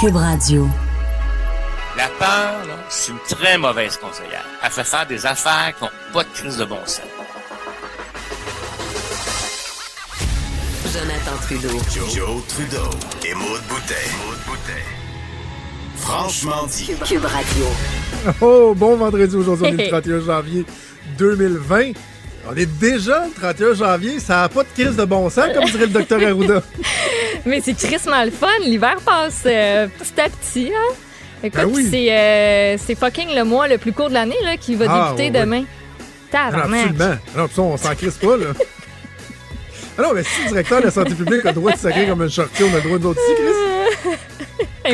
Cube Radio. La peur, là, c'est une très mauvaise conseillère. Elle fait faire des affaires qui n'ont pas de crise de bon sens. Jonathan Trudeau. Joe, Trudeau et Maude Boutet. Franchement dit. Cube Radio. Oh, bon vendredi aujourd'hui, le 31 janvier 2020. On est déjà le 31 janvier, ça n'a pas de crise de bon sens, comme dirait le docteur Arruda. Mais c'est crissement le fun. L'hiver passe euh, petit à petit. Hein? Écoute, Ben oui. c'est, euh, c'est fucking le mois le plus court de l'année là, qui va Ah, débuter ouais, demain. Ah, Tabarnak. absolument. Non, on s'en crisse pas, là. Ah non, mais si le directeur de la santé publique a le droit de sacrer comme un chartier, on a le droit de nous autres aussi, Chris.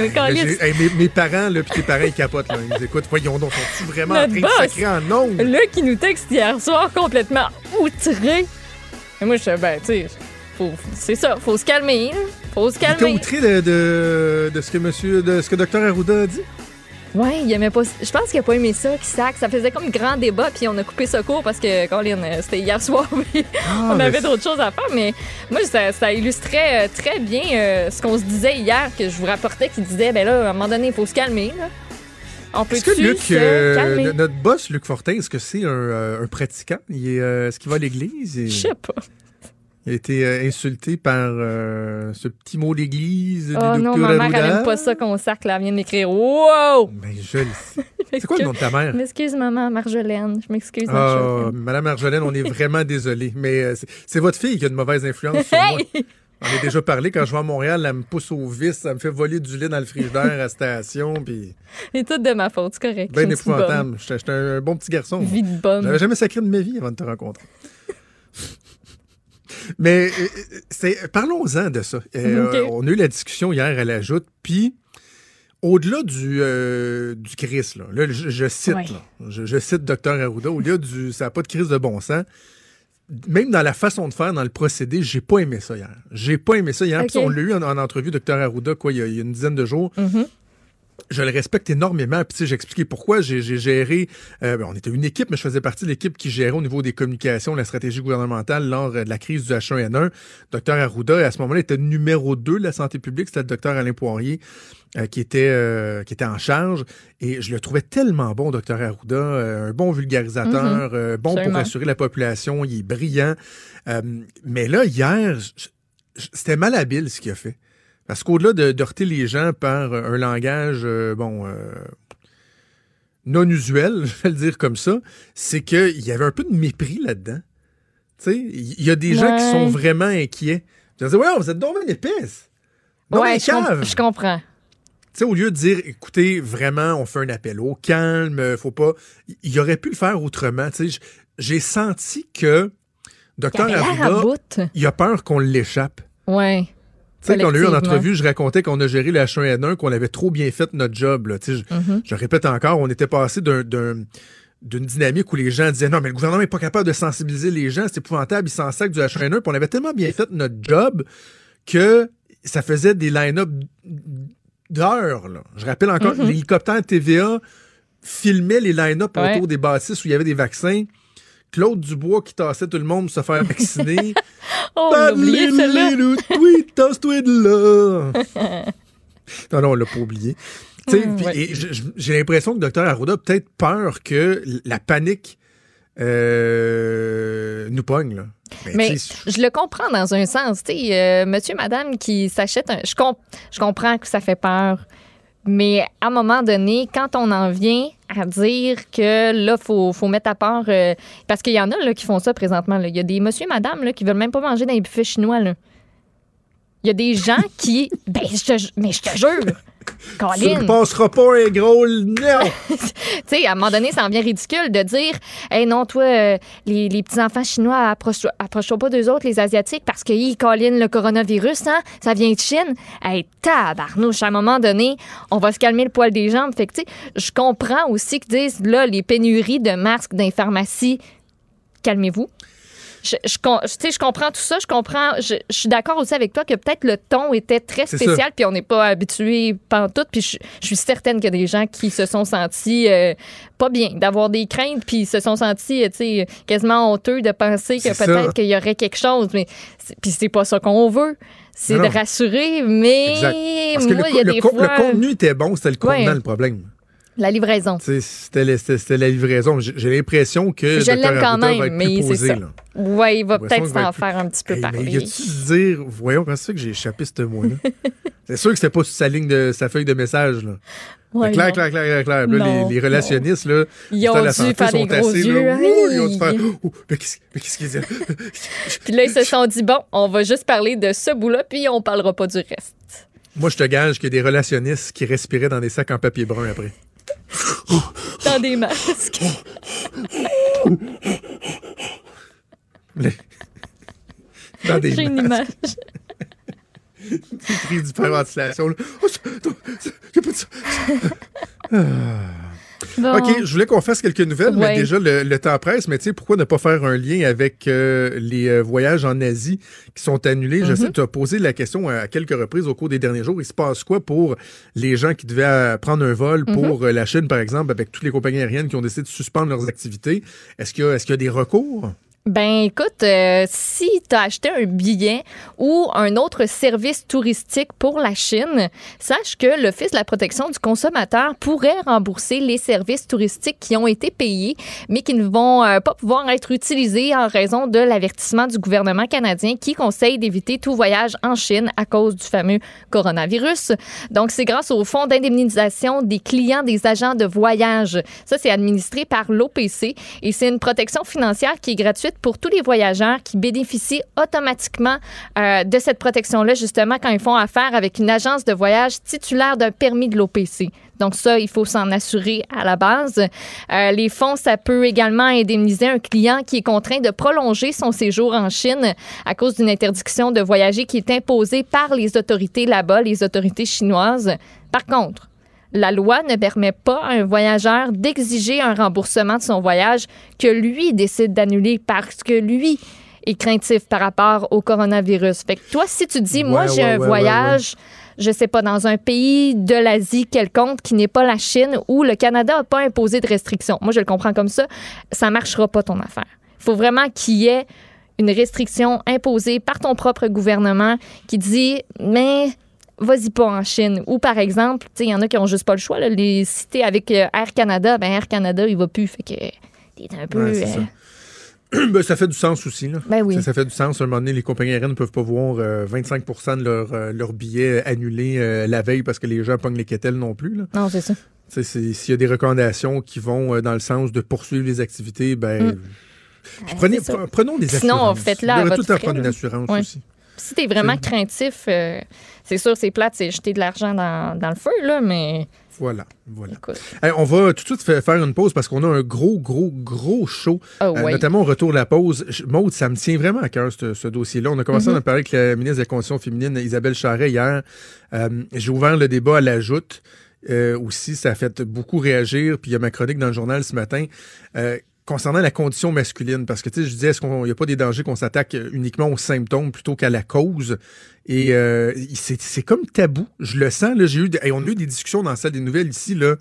Mais hey, mes, mes parents, là, pis tes parents, ils capotent, là. Ils nous écoutent. Voyons donc, sont-ils vraiment en Notre train boss. de sacrer en nombre? Là, qui nous texte hier soir complètement outré. Et moi, je suis ben, tu sais, c'est ça, faut se calmer. hein. Faut se calmer. outré de, de, de ce que monsieur, de ce que docteur Arruda a dit? Ouais, il aimait pas. Je pense qu'il a pas aimé ça, qui sac. Ça faisait comme grand débat, puis on a coupé ça court parce que, Colin, euh, c'était hier soir, puis Ah, on avait d'autres choses à faire. Mais moi, ça, ça illustrait euh, très bien euh, ce qu'on se disait hier, que je vous rapportais, qui disait, ben là, à un moment donné, il faut se calmer. Là. On peut Est-ce que Luc, euh, notre boss, Luc Fortin, est-ce que c'est un, un pratiquant? Il est, euh, est-ce qu'il va à l'église? Et- Je sais pas. Il a été euh, insulté par euh, ce petit mot d'église du Oh non, ma mère, elle Arruda. aime pas ça qu'on sac, là. Elle vient de m'écrire. Wow! Ben, je le sais. C'est quoi le nom de ta mère? Je m'excuse, maman, Marjolaine. Je m'excuse, Ah, Marjolaine. Madame Arjolaine, on est vraiment désolé. Mais euh, c'est- votre fille qui a une mauvaise influence sur moi. On a déjà parlé quand je vais à Montréal, elle me pousse au vice, elle me fait voler du lait dans le frigidaire à la station, puis C'est tout de ma faute, c'est correct. ben épouvantable. J'étais un bon petit garçon. Vie de bonne. J'avais jamais sacré de ma vie avant de te rencontrer. Mais euh, c'est parlons-en de ça. Euh. On a eu la discussion hier à l'ajoute, puis au-delà du, euh, du Chris, là, là, je, je cite, Ouais. là, je, je cite Dr Arruda, au-delà du ça n'a pas de crise de bon sens, même dans la façon de faire, dans le procédé, j'ai pas aimé ça hier. J'ai pas aimé ça hier. Puis on l'a eu en, en entrevue, Dr Arruda, quoi, il y, a, il y a une dizaine de jours Mhm. Je le respecte énormément. Puis, tu sais, j'ai expliqué pourquoi j'ai géré. euh, ben, on était une équipe, mais je faisais partie de l'équipe qui gérait au niveau des communications la stratégie gouvernementale lors euh, de la crise du H1N1. Docteur Arruda, à ce moment-là, était numéro 2 de la santé publique. C'était le docteur Alain Poirier euh, qui, était, euh, qui était en charge. Et je le trouvais tellement bon, docteur Arruda. un bon vulgarisateur, euh, bon pour Absolument. assurer la population. Il est brillant. Mais là, hier, c'était malhabile ce qu'il a fait. Parce qu'au-delà de de heurter les gens par un langage, euh, bon, euh, non usuel, je vais le dire comme ça, c'est qu'il y avait un peu de mépris là-dedans. Tu sais, il y a des gens qui sont vraiment inquiets. Ils disent, ouais, vous êtes donc épaisse. Non, ouais, je, comp- cave. je comprends. Tu sais, au lieu de dire, écoutez, vraiment, on fait un appel au calme, euh, faut pas. Il aurait pu le faire autrement. Tu sais, j'ai senti que à Arruda, il a peur qu'on l'échappe. Ouais. Tu sais, quand on a eu en entrevue, je racontais qu'on a géré le H1N1, qu'on avait trop bien fait notre job. Là. Sais, Je, je répète encore, on était passé d'un- d'un- d'une dynamique où les gens disaient non, mais le gouvernement n'est pas capable de sensibiliser les gens, c'est épouvantable, ils s'en sacent du H1N1. Puis on avait tellement bien fait notre job que ça faisait des line-up d'heures. là. Je rappelle encore, Mhm. l'hélicoptère TVA filmait les line-up Ouais. autour des bâtisses où il y avait des vaccins. Claude Dubois qui tassait tout le monde pour se faire vacciner. Oh. Parlez-le, tweet, tasse-toi de là. non, non, on l'a pas oublié. Mm, puis- ouais. J'ai l'impression que Dr Arruda a peut-être peur que la panique euh, nous pogne. Là. Mais tu sais, je le comprends dans un sens. Euh, monsieur, madame qui s'achète un. Je, comp- je comprends que ça fait peur. Mais à un moment donné, quand on en vient à dire que là, il faut, mettre à part. euh, parce qu'il y en a là, qui font ça présentement. Il y a des monsieur, madame là, qui veulent même pas manger dans les buffets chinois. Il y a des gens qui. Ben, mais je te jure. Ça ne Colin, passera pas un gros non. tu sais, à un moment donné, ça en vient ridicule de dire Hey, non, toi, euh, les, les petits-enfants chinois, approche-toi approche pas d'eux autres, les Asiatiques, parce qu'ils collinent le coronavirus, hein? Ça vient de Chine. Hey, tabarnouche, à un moment donné, on va se calmer le poil des jambes. Fait que, tu sais, je comprends aussi qu'ils disent, là, les pénuries de masques dans les pharmacies, calmez-vous. Je, je, je comprends tout ça. Je comprends. Je, je suis d'accord aussi avec toi que peut-être le ton était très spécial, puis on n'est pas habitué pantoute. Puis je, je suis certaine qu'il y a des gens qui se sont sentis euh, pas bien, d'avoir des craintes, puis se sont sentis, euh, tu sais, quasiment honteux de penser que peut-être qu'il y aurait quelque chose. Mais puis c'est pas ça qu'on veut. c'est de rassurer, mais Exact. Parce que moi, le, il y a le des fois... le contenu était bon, c'était le contenant Ouais. le problème. La livraison. C'était la livraison. J'ai l'impression que Je l'aime quand même, mais c'est ça. Ouais, il va peut-être s'en plus- faire un petit peu Hey, parler. mais y a-tu dire, voyons, comment fait que j'ai échappé ce mot-là? c'est sûr que c'était pas sur sa ligne de sa feuille de message, là. Ouais, clair, clair, clair. Là, les, les relationnistes, là, Ils ont dans la dû santé, faire sont des gros assis, yeux. là, ouh, ils ont dû faire, mais qu'est-ce qu'ils disent? Puis là, ils se sont dit, bon, on va juste parler de ce bout-là, puis on parlera pas du reste. Moi, je te gage qu'il y a des relationnistes qui respiraient dans des sacs en papier brun après. Dans des masques. Les- Dans des J'ai une image. d'hyperventilation. Oh, a pas de ça. Bon. OK, je voulais qu'on fasse quelques nouvelles, mais déjà, le, le temps presse. Mais tu sais, pourquoi ne pas faire un lien avec euh, les euh, voyages en Asie qui sont annulés? Je sais que tu as posé la question à quelques reprises au cours des derniers jours. Il se passe quoi pour les gens qui devaient euh, prendre un vol Mm-hmm. pour la Chine, par exemple, avec toutes les compagnies aériennes qui ont décidé de suspendre leurs activités? Est-ce qu'il y, a- est-ce qu'il y a des recours? Ben écoute, euh, si tu as acheté un billet ou un autre service touristique pour la Chine, sache que l'Office de la protection du consommateur pourrait rembourser les services touristiques qui ont été payés, mais qui ne vont euh, pas pouvoir être utilisés en raison de l'avertissement du gouvernement canadien qui conseille d'éviter tout voyage en Chine à cause du fameux coronavirus. Donc c'est grâce au fonds d'indemnisation des clients des agents de voyage. Ça, c'est administré par l'OPC et c'est une protection financière qui est gratuite pour tous les voyageurs qui bénéficient automatiquement euh, de cette protection-là, justement, quand ils font affaire avec une agence de voyage titulaire d'un permis de l'OPC. Donc ça, il faut s'en assurer à la base. Euh, les fonds, ça peut également indemniser un client qui est contraint de prolonger son séjour en Chine à cause d'une interdiction de voyager qui est imposée par les autorités là-bas, les autorités chinoises. Par contre, la loi ne permet pas à un voyageur d'exiger un remboursement de son voyage que lui décide d'annuler parce que lui est craintif par rapport au coronavirus. Fait que toi, si tu dis, moi, j'ai ouais, un ouais, voyage, je sais pas, dans un pays de l'Asie quelconque qui n'est pas la Chine où le Canada n'a pas imposé de restrictions. Moi, je le comprends comme ça. Ça marchera pas ton affaire. Il faut vraiment qu'il y ait une restriction imposée par ton propre gouvernement qui dit, mais vas-y pas en Chine. Ou par exemple, il y en a qui ont juste pas le choix. Là, les cités avec euh, Air Canada, ben Air Canada, il va plus. Fait que t'es un peu. Ouais, euh, ça. Ben, ça fait du sens aussi. Là. Ben oui. ça, ça fait du sens. À un moment donné, les compagnies aériennes ne peuvent pas voir euh, 25% de leurs euh, leurs billets annulés la veille parce que les gens pognent les quételles non plus. Là. Non, c'est ça. S'il y a des recommandations qui vont dans le sens de poursuivre les activités, ben. Mm. puis prenez, prenons des Sinon, assurances. faites-le à Vous tout frais, prendre une assurance aussi. Si t'es vraiment craintif, euh, c'est sûr, c'est plate, c'est jeter de l'argent dans, dans le feu, là, mais Voilà, voilà. Hey, on va tout de suite fa- faire une pause parce qu'on a un gros, gros, gros show. Oh, Euh, ouais. notamment au retour de la pause. Maude, ça me tient vraiment à cœur, ce, ce dossier-là. On a commencé à en parler avec la ministre de la Condition féminine, Isabelle Charret, hier. Euh, J'ai ouvert le débat à la joute. Euh, aussi, ça a fait beaucoup réagir. Puis il y a ma chronique dans le journal ce matin. Euh, concernant la condition masculine, parce que tu sais, je disais, est-ce qu'il n'y a pas des dangers qu'on s'attaque uniquement aux symptômes plutôt qu'à la cause? Et euh, c'est comme tabou. Je le sens, là, j'ai eu, des- on a eu des discussions dans la salle des nouvelles ici, là.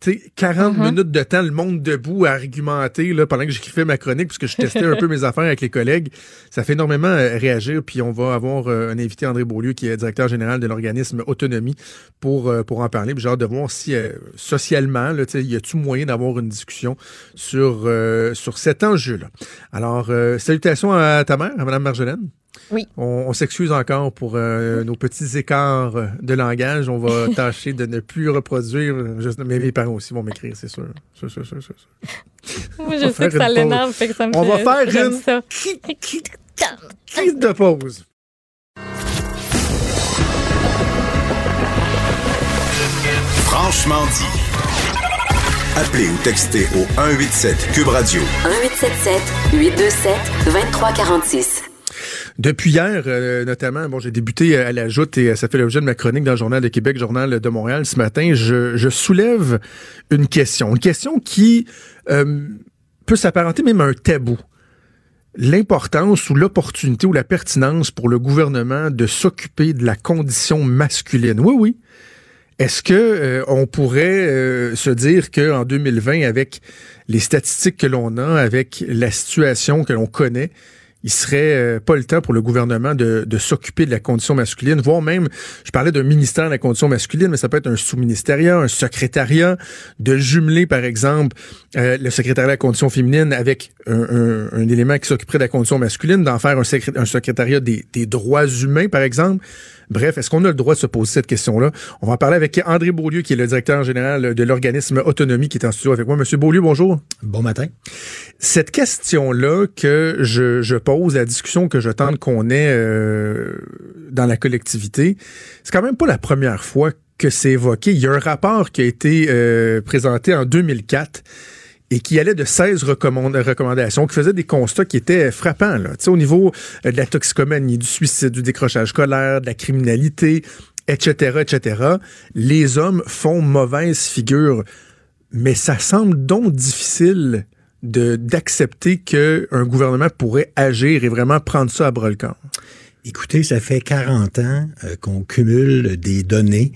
Tu sais, 40 Mhm. minutes de temps, le monde debout à argumenter là, pendant que j'écrivais ma chronique, puisque je testais un peu mes affaires avec les collègues. Ça fait énormément euh, réagir. Puis on va avoir euh, un invité, André Beaulieu, qui est directeur général de l'organisme Autonomie, pour, euh, pour en parler. Puis j'ai hâte de voir si euh, socialement, là, tu sais, y a-tu moyen d'avoir une discussion sur, euh, sur cet enjeu-là. Alors, euh, salutations à ta mère, à Mme Marjolaine. Oui. On, on s'excuse encore pour euh, nos petits écarts de langage. On va tâcher de ne plus reproduire. Juste, mais mes parents aussi vont m'écrire, c'est sûr. Sûr, sûr, sûr, sûr, sûr. Moi, On je va sais faire que ça une l'énerve, fait que ça me On va fait- faire j'aime une ça. crise de pause. Franchement dit. Appelez ou textez au 187 Cube Radio. 1877 827 2346. Depuis hier, euh, notamment, bon, j'ai débuté à la joute et euh, ça fait l'objet de ma chronique dans le Journal de Québec, Journal de Montréal. Ce matin, je, je soulève une question. Une question qui euh, peut s'apparenter même à un tabou. L'importance ou l'opportunité ou la pertinence pour le gouvernement de s'occuper de la condition masculine. Oui, oui. Est-ce que euh, on pourrait euh, se dire que en 2020, avec les statistiques que l'on a, avec la situation que l'on connaît, il serait euh, pas le temps pour le gouvernement de, de s'occuper de la condition masculine, voire même, je parlais d'un ministère de la condition masculine, mais ça peut être un sous-ministériat, un secrétariat, de jumeler, par exemple, euh, le secrétariat de la condition féminine avec un, élément qui s'occuperait de la condition masculine, d'en faire un, secrétariat des droits humains, par exemple. Bref, est-ce qu'on a le droit de se poser cette question-là? On va en parler avec André Beaulieu, qui est le directeur général de l'organisme Autonomie, qui est en studio avec moi. Monsieur Beaulieu, bonjour. Bon matin. Cette question-là que je, je, pose, la discussion que je tente qu'on ait euh, dans la collectivité, c'est quand même pas la première fois que c'est évoqué. Il y a un rapport qui a été euh, présenté en 2004 et qui allait de 16 recommandations, qui faisait des constats qui étaient frappants, là. au niveau euh, de la toxicomanie, du suicide, du décrochage scolaire, de la criminalité, etc., etc. Les hommes font mauvaise figure, mais ça semble donc difficile d'accepter qu'un gouvernement pourrait agir et vraiment prendre ça à bras le corps. Écoutez, ça fait 40 ans euh, qu'on cumule des données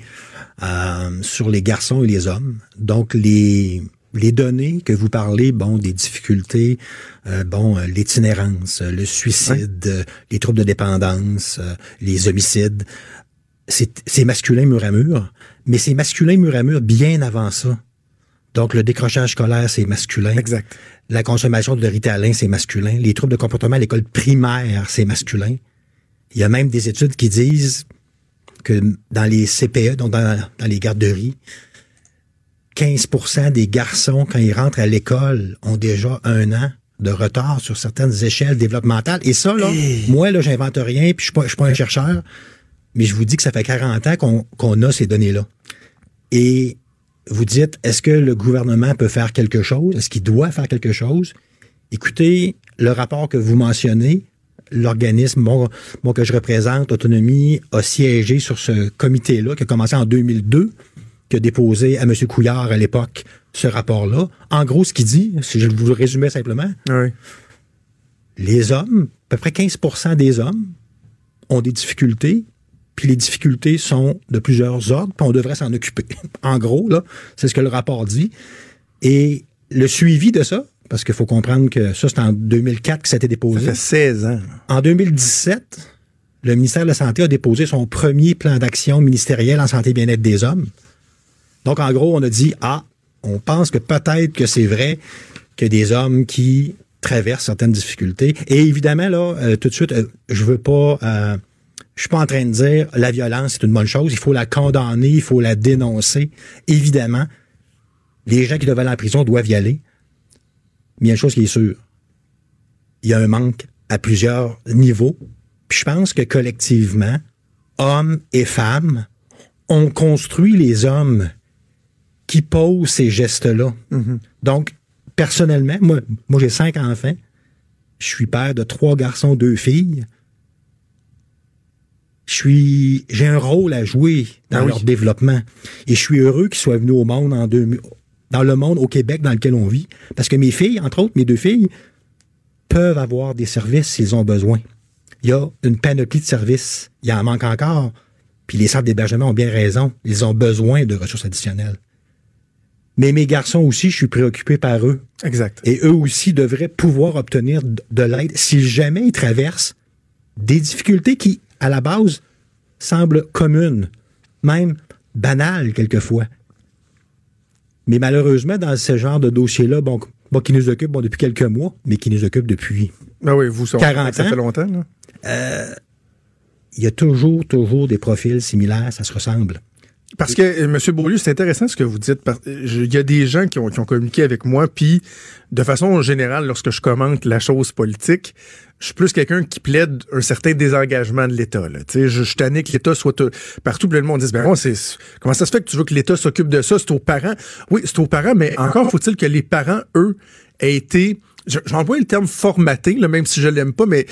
euh, sur les garçons et les hommes. Donc, les les données que vous parlez, bon, des difficultés, euh, bon, euh, l'itinérance, euh, le suicide, les troubles de dépendance, les homicides, c'est masculin mur à mur, mais c'est masculin mur à mur bien avant ça. Donc, le décrochage scolaire, c'est masculin. Exact. La consommation de ritalin, c'est masculin. Les troubles de comportement à l'école primaire, c'est masculin. Il y a même des études qui disent que dans les CPE, donc dans, dans les garderies, 15% des garçons, quand ils rentrent à l'école, ont déjà un an de retard sur certaines échelles développementales. Et ça, là, moi, là, j'invente rien, puis je suis pas, suis pas un chercheur, mais je vous dis que ça fait 40 ans qu'on a ces données-là. Et vous dites, est-ce que le gouvernement peut faire quelque chose? Est-ce qu'il doit faire quelque chose? Écoutez, le rapport que vous mentionnez, l'organisme que je représente, Autonomie, a siégé sur ce comité-là qui a commencé en 2002 qui a déposé à M. Couillard à l'époque ce rapport-là. En gros, ce qu'il dit, si je vous le résumais simplement, les hommes, à peu près 15% des hommes, ont des difficultés, puis les difficultés sont de plusieurs ordres, puis on devrait s'en occuper. en gros, là, c'est ce que le rapport dit. Et le suivi de ça, parce qu'il faut comprendre que ça, c'est en 2004 que ça a été déposé. Ça fait 16 ans. En 2017, le ministère de la Santé a déposé son premier plan d'action ministériel en santé et bien-être des hommes. Donc, en gros, on a dit, ah, on pense que peut-être que c'est vrai que des hommes qui traversent certaines difficultés. Et évidemment, là, euh, tout de suite, euh, je veux pas... Euh, je suis pas en train de dire la violence c'est une bonne chose, il faut la condamner, il faut la dénoncer. Évidemment, les gens qui doivent aller en prison doivent y aller. Mais il y a une chose qui est sûre. Il y a un manque à plusieurs niveaux. Puis je pense que collectivement, hommes et femmes, ont construit les hommes qui pose ces gestes-là. Mhm. Donc, personnellement, moi, moi j'ai cinq enfants. Je suis père de trois garçons, deux filles. Je suis, j'ai un rôle à jouer dans ah leur développement. Et je suis heureux qu'ils soient venus au monde en deux, dans le monde au Québec dans lequel on vit. Parce que mes filles, entre autres, mes deux filles, peuvent avoir des services s'ils ont besoin. Il y a une panoplie de services. Il en manque encore. Puis les centres d'hébergement ont bien raison. Ils ont besoin de ressources additionnelles. Mais mes garçons aussi, je suis préoccupé par eux. Exact. Et eux aussi devraient pouvoir obtenir de l'aide si jamais ils traversent des difficultés qui, à la base, semblent communes, même banales quelquefois. Mais malheureusement, dans ce genre de dossier-là, bon, qui nous occupe bon, depuis quelques mois, mais qui nous occupe depuis ah oui, vous, ça, 40 ça fait longtemps. Euh, il y a toujours, toujours des profils similaires, ça se ressemble. Parce que, euh, M. Beaulieu, c'est intéressant ce que vous dites. Il y a des gens qui ont, communiqué avec moi, puis de façon générale, lorsque je commente la chose politique, je suis plus quelqu'un qui plaide un certain désengagement de l'État. Je, je suis tanné que l'État soit partout. Puis le monde dit, ben, c'est, comment ça se fait que tu veux que l'État s'occupe de ça? C'est aux parents. Oui, c'est aux parents, mais encore faut-il que les parents, eux, aient été j'emploie le terme formaté, là, même si je l'aime pas, mais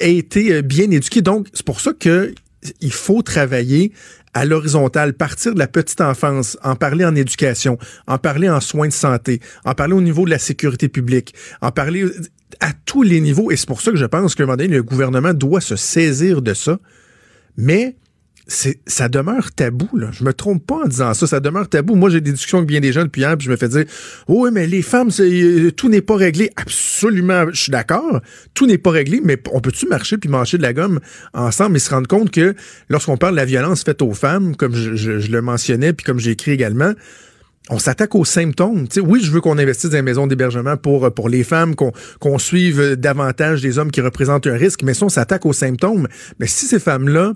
aient été euh, bien éduqués. Donc, c'est pour ça que il faut travailler à l'horizontale, partir de la petite enfance, en parler en éducation, en parler en soins de santé, en parler au niveau de la sécurité publique, en parler à tous les niveaux. Et c'est pour ça que je pense qu'à un moment donné, le gouvernement doit se saisir de ça. Mais ça demeure tabou là. Je me trompe pas en disant ça, ça demeure tabou. Moi j'ai des discussions avec bien des gens depuis hier, puis je me fais dire "Oh oui, mais les femmes euh, tout n'est pas réglé." Absolument, je suis d'accord. Tout n'est pas réglé, mais on peut-tu marcher puis manger de la gomme ensemble et se rendre compte que lorsqu'on parle de la violence faite aux femmes, comme je, je- je le mentionnais puis comme j'ai écrit également, on s'attaque aux symptômes. Tu sais, oui, je veux qu'on investisse dans les maisons d'hébergement pour, pour les femmes, qu'on qu'on suive euh, davantage des hommes qui représentent un risque, mais si on s'attaque aux symptômes, mais si ces femmes-là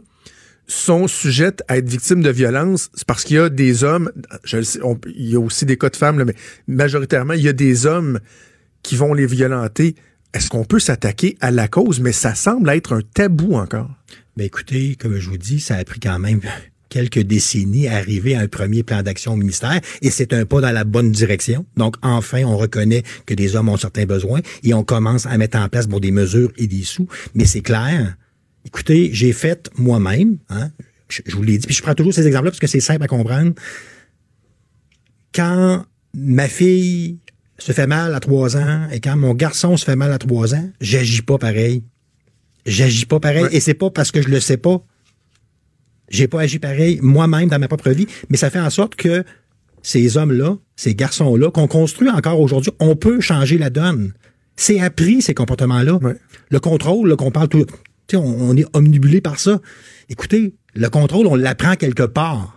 sont sujettes à être victimes de violence, c'est parce qu'il y a des hommes, il y a aussi des cas de femmes, mais majoritairement, il y a des hommes qui vont les violenter. Est-ce qu'on peut s'attaquer à la cause? Mais ça semble être un tabou encore. Ben écoutez, comme je vous dis, ça a pris quand même quelques décennies à arriver à un premier plan d'action au ministère et c'est un pas dans la bonne direction. Donc enfin, on reconnaît que des hommes ont certains besoins et on commence à mettre en place bon, des mesures et des sous. Mais c'est clair. Écoutez, j'ai fait moi-même, hein, je, je vous l'ai dit, puis je prends toujours ces exemples-là parce que c'est simple à comprendre. Quand ma fille se fait mal à trois ans et quand mon garçon se fait mal à trois ans, j'agis pas pareil. J'agis pas pareil. Ouais. Et c'est pas parce que je le sais pas. J'ai pas agi pareil moi-même dans ma propre vie, mais ça fait en sorte que ces hommes-là, ces garçons-là, qu'on construit encore aujourd'hui, on peut changer la donne. C'est appris, ces comportements-là. Ouais. Le contrôle, qu'on parle tout. On, on est omnibulé par ça. Écoutez, le contrôle, on l'apprend quelque part.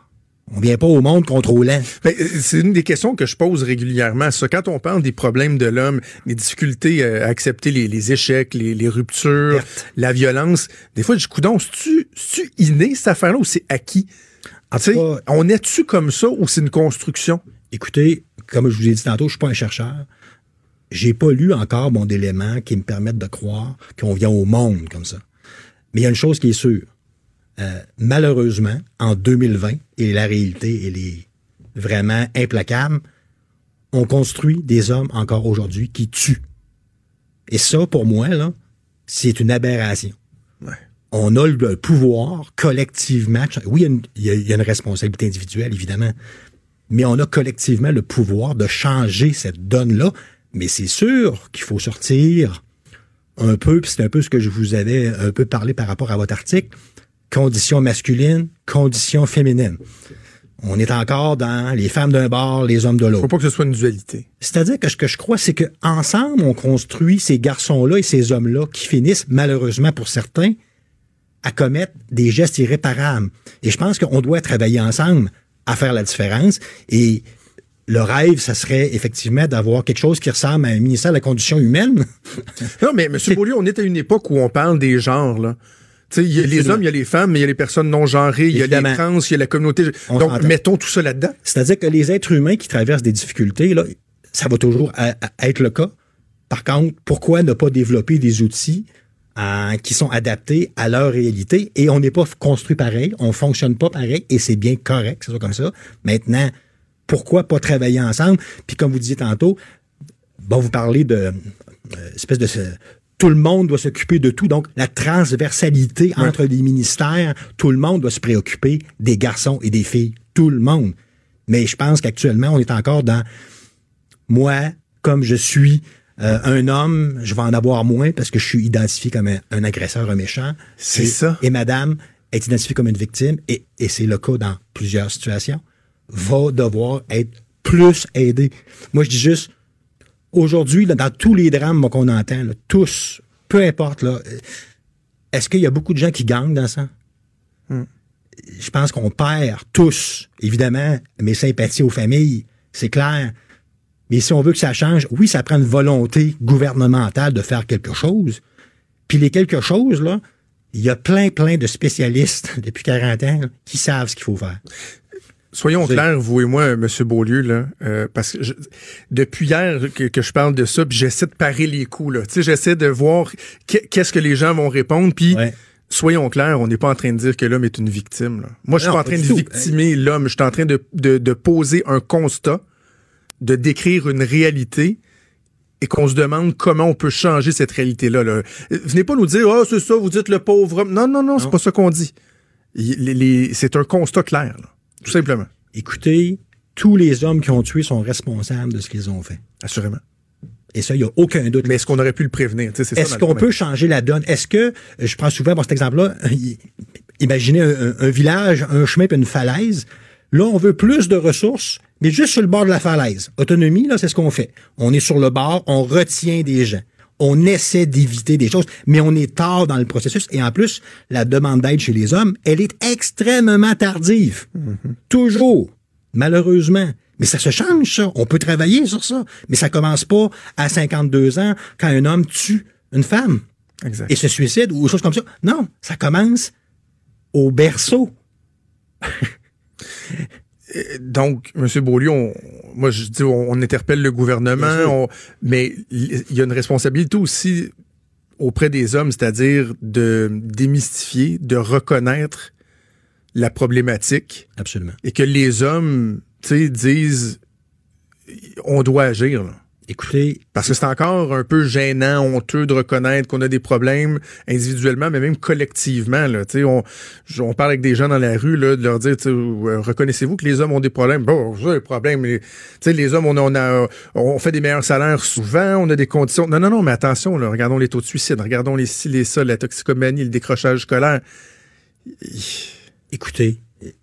On vient pas au monde contrôlant. Ben, euh, c'est une des questions que je pose régulièrement. Ça, quand on parle des problèmes de l'homme, les difficultés euh, à accepter les, les échecs, les, les ruptures, la violence, des fois, je dis, coudonc, c'est-tu inné, cette affaire-là, ou c'est acquis? En Tu sais, tout cas, on est-tu comme ça ou c'est une construction? Écoutez, comme je vous ai dit tantôt, je suis pas un chercheur. J'ai pas lu encore bon d'éléments qui me permettent de croire qu'on vient au monde comme ça. Mais il y a une chose qui est sûre. Euh, malheureusement, en 2020, et la réalité, elle est vraiment implacable, on construit des hommes encore aujourd'hui qui tuent. Et ça, pour moi, là, c'est une aberration. Ouais. On a le pouvoir collectivement. Oui, il y a une- il y, a, il y a une responsabilité individuelle, évidemment mais on a collectivement le pouvoir de changer cette donne-là. Mais c'est sûr qu'il faut sortir un peu, puis c'est un peu ce que je vous avais un peu parlé par rapport à votre article, conditions masculines, conditions féminines. On est encore dans les femmes d'un bord, les hommes de Faut l'autre. pas que ce soit une dualité. C'est-à-dire que ce que je crois, c'est que ensemble, on construit ces garçons-là et ces hommes-là qui finissent, malheureusement pour certains, à commettre des gestes irréparables. Et je pense qu'on doit travailler ensemble à faire la différence. Et le rêve, ça serait effectivement d'avoir quelque chose qui ressemble à un ministère de la condition humaine. Non, mais M. Beaulieu, on est à une époque où on parle des genres, là. Tu sais, il y a les hommes, il y a les femmes, mais il y a les personnes non genrées, il y a les trans, il y a la communauté. On Donc, mettons tout ça là-dedans. C'est-à-dire que les êtres humains qui traversent des difficultés, là, ça va toujours à- à être le cas. Par contre, pourquoi ne pas développer des outils euh, qui sont adaptés à leur réalité? Et on n'est pas construit pareil, on fonctionne pas pareil et c'est bien correct que ce soit comme ça. Maintenant, pourquoi pas travailler ensemble? Puis comme vous disiez tantôt, bon, vous parlez de euh, espèce de tout le monde doit s'occuper de tout. Donc, la transversalité entre les ministères, tout le monde doit se préoccuper des garçons et des filles. Tout le monde. Mais je pense qu'actuellement, on est encore dans moi, comme je suis euh, un homme, je vais en avoir moins parce que je suis identifié comme un, un agresseur, un méchant. C'est Et- ça. Et madame est identifiée comme une victime, et, et c'est le cas dans plusieurs situations, va devoir être plus aidée. Moi, je dis juste, aujourd'hui, dans tous les drames qu'on entend, là, tous, peu importe, là, euh, est-ce qu'il y a beaucoup de gens qui gagnent dans ça? Je pense qu'on perd tous, évidemment, mes sympathies aux familles, c'est clair. Mais si on veut que ça change, oui, ça prend une volonté gouvernementale de faire quelque chose. Puis les quelque chose, là, il y a plein, plein de spécialistes depuis 40 ans là, qui savent ce qu'il faut faire. Soyons C'est- clairs, vous et moi, M. Beaulieu, là, euh, parce que je- depuis hier que, que je parle de ça, puis j'essaie de parer les coups, là. Tu sais, j'essaie de voir qu'est- qu'est-ce que les gens vont répondre, puis Ouais. soyons clairs, on n'est pas en train de dire que l'homme est une victime. Là. Moi, je suis pas en train de tout. victimer l'homme, je suis en train de, de, de poser un constat, de décrire une réalité et qu'on se demande comment on peut changer cette réalité-là. Là. Euh, Venez pas nous dire, oh, c'est ça, vous dites le pauvre homme. Non, non, non, c'est Non. pas ça qu'on dit. Il- les- les- c'est un constat clair, là. Tout simplement, Écoutez, tous les hommes qui ont tué sont responsables de ce qu'ils ont fait. assurément. Et ça, il n'y a aucun doute. Mais est-ce qu'on aurait pu le prévenir? Est-ce qu'on peut changer la donne? Est-ce que, je prends souvent bon, cet exemple-là, imaginez un, un village, un chemin puis une falaise. Là, on veut plus de ressources, mais juste sur le bord de la falaise. Autonomie, là, c'est ce qu'on fait. On est sur le bord, on retient des gens. On essaie d'éviter des choses, mais on est tard dans le processus. Et en plus, la demande d'aide chez les hommes, elle est extrêmement tardive. Toujours. Malheureusement. Mais ça se change, ça. On peut travailler sur ça. Mais ça commence pas à 52 ans quand un homme tue une femme Exact. et se suicide ou des choses comme ça. Non, ça commence au berceau. Donc, M. Beaulieu, on- moi, je dis, on, on interpelle le gouvernement, on- mais il y a une responsabilité aussi auprès des hommes, c'est-à-dire de démystifier, de reconnaître la problématique Absolument. et que les hommes, tu sais, disent, on doit agir. là. Écoutez, Parce que c'est encore un peu gênant, honteux de reconnaître qu'on a des problèmes individuellement, mais même collectivement. Là, Tu sais, on, on parle avec des gens dans la rue, là, de leur dire, euh, reconnaissez-vous que les hommes ont des problèmes? Bon, j'ai des problèmes. sais, les hommes, on, a- on, a, on fait des meilleurs salaires souvent, on a des conditions. Non, non, non, mais attention, là, regardons les taux de suicide, regardons les ci, les ça, la toxicomanie, le décrochage scolaire. écoutez,